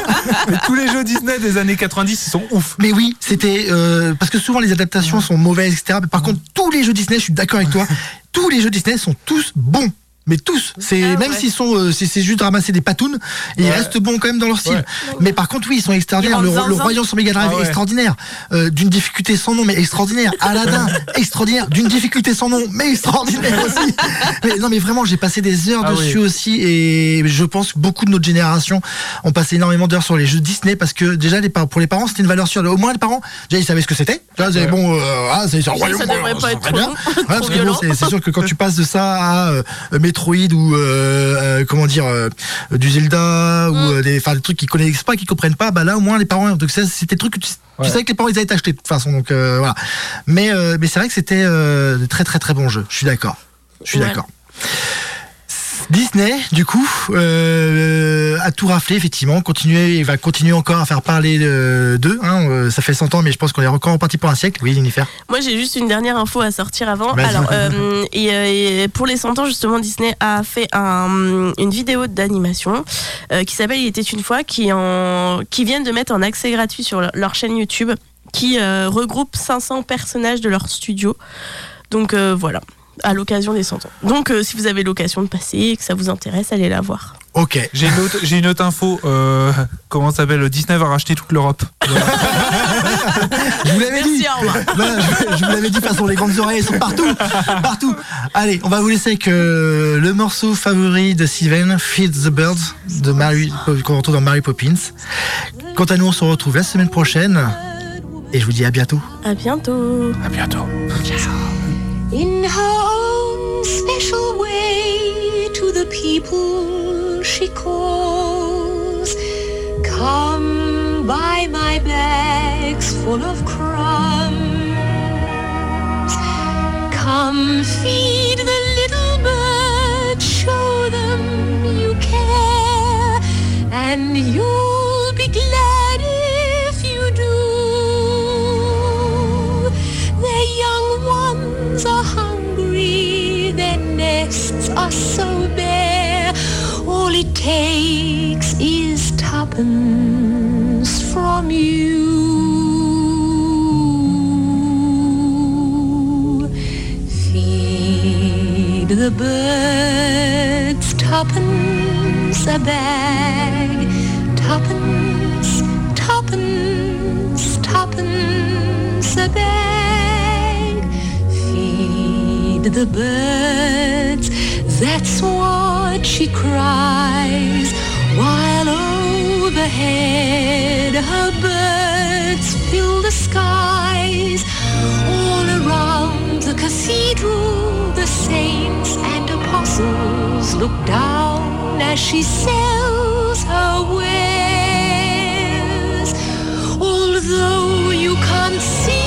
Mais tous les jeux Disney des années 90, ils sont ouf. Mais oui, c'était euh, parce que souvent les adaptations sont mauvaises, etc. Mais par contre, tous les jeux Disney, je suis d'accord avec toi, tous les jeux Disney sont tous bons. Mais tous, c'est Ah même s'ils sont, euh, c'est juste ramasser des patounes, ils Ouais. restent bons quand même dans leur style. Ouais. Mais par contre, oui, ils sont extraordinaires. Ils Le, le. Royaume sur Mega Drive, Ah ouais. extraordinaire, Euh, d'une difficulté sans nom, mais extraordinaire. Aladdin, extraordinaire, d'une difficulté sans nom, mais extraordinaire aussi. Mais non, mais vraiment, j'ai passé des heures Ah dessus oui. aussi, et je pense que beaucoup de notre génération ont passé énormément d'heures sur les jeux Disney parce que déjà, les, pour les parents, c'était une valeur sûre. Au moins, les parents, déjà, ils savaient ce que c'était. Bon, euh, ah, c'est royaume. ça devrait euh, pas être très trop bien. c'est sûr que quand tu passes de ça à euh, Metroid ou euh, euh, comment dire euh, du Zelda ou Mm. euh, des, enfin, des trucs qu'ils connaissent pas, qu'ils comprennent pas, bah là au moins les parents, donc ça, c'était des trucs que tu, tu Ouais. savais que les parents ils allaient t'acheter de toute façon, donc euh, voilà. Mais euh, mais c'est vrai que c'était euh, de très très très bons jeux. Je suis d'accord. Je suis Ouais. d'accord. Disney, du coup, euh, a tout raflé, effectivement, continuer, va continuer encore à faire parler euh, d'eux. Hein, euh, ça fait 100 ans, mais je pense qu'on est encore reparti pour un siècle. Oui, Jennifer. Moi, j'ai juste une dernière info à sortir avant. Alors, euh, et, et pour les 100 ans, justement, Disney a fait un- une vidéo d'animation euh, qui s'appelle Il était une fois, qui, en, qui viennent de mettre en accès gratuit sur leur, leur chaîne YouTube, qui regroupe 500 personnages de leur studio. Donc voilà, à l'occasion des 100 ans. Donc, euh, si vous avez l'occasion de passer et que ça vous intéresse, allez la voir. Ok. J'ai une autre, j'ai une autre info. Euh, comment ça s'appelle Disney va racheter toute l'Europe. Je vous l'avais dit. Merci, au revoir. Voilà, je, je vous l'avais dit, de toute façon, les grandes oreilles sont partout. Partout. Allez, on va vous laisser avec euh, le morceau favori de Steven, Feed the Birds, de Mary, qu'on retrouve dans Mary Poppins. Quant à nous, on se retrouve la semaine prochaine. Et je vous dis à bientôt. À bientôt. À bientôt. In her own special way to the people she calls. Come buy my bags full of crumbs. Come feed the little birds, show them you care, and you'll are so bare. All it takes is tuppence from you. Feed the birds tuppence a bag, tuppence, tuppence, tuppence a bag. Feed the birds, that's what she cries, while overhead her birds fill the skies. All around the cathedral, the saints and apostles look down as she sells her wares. Although you can't see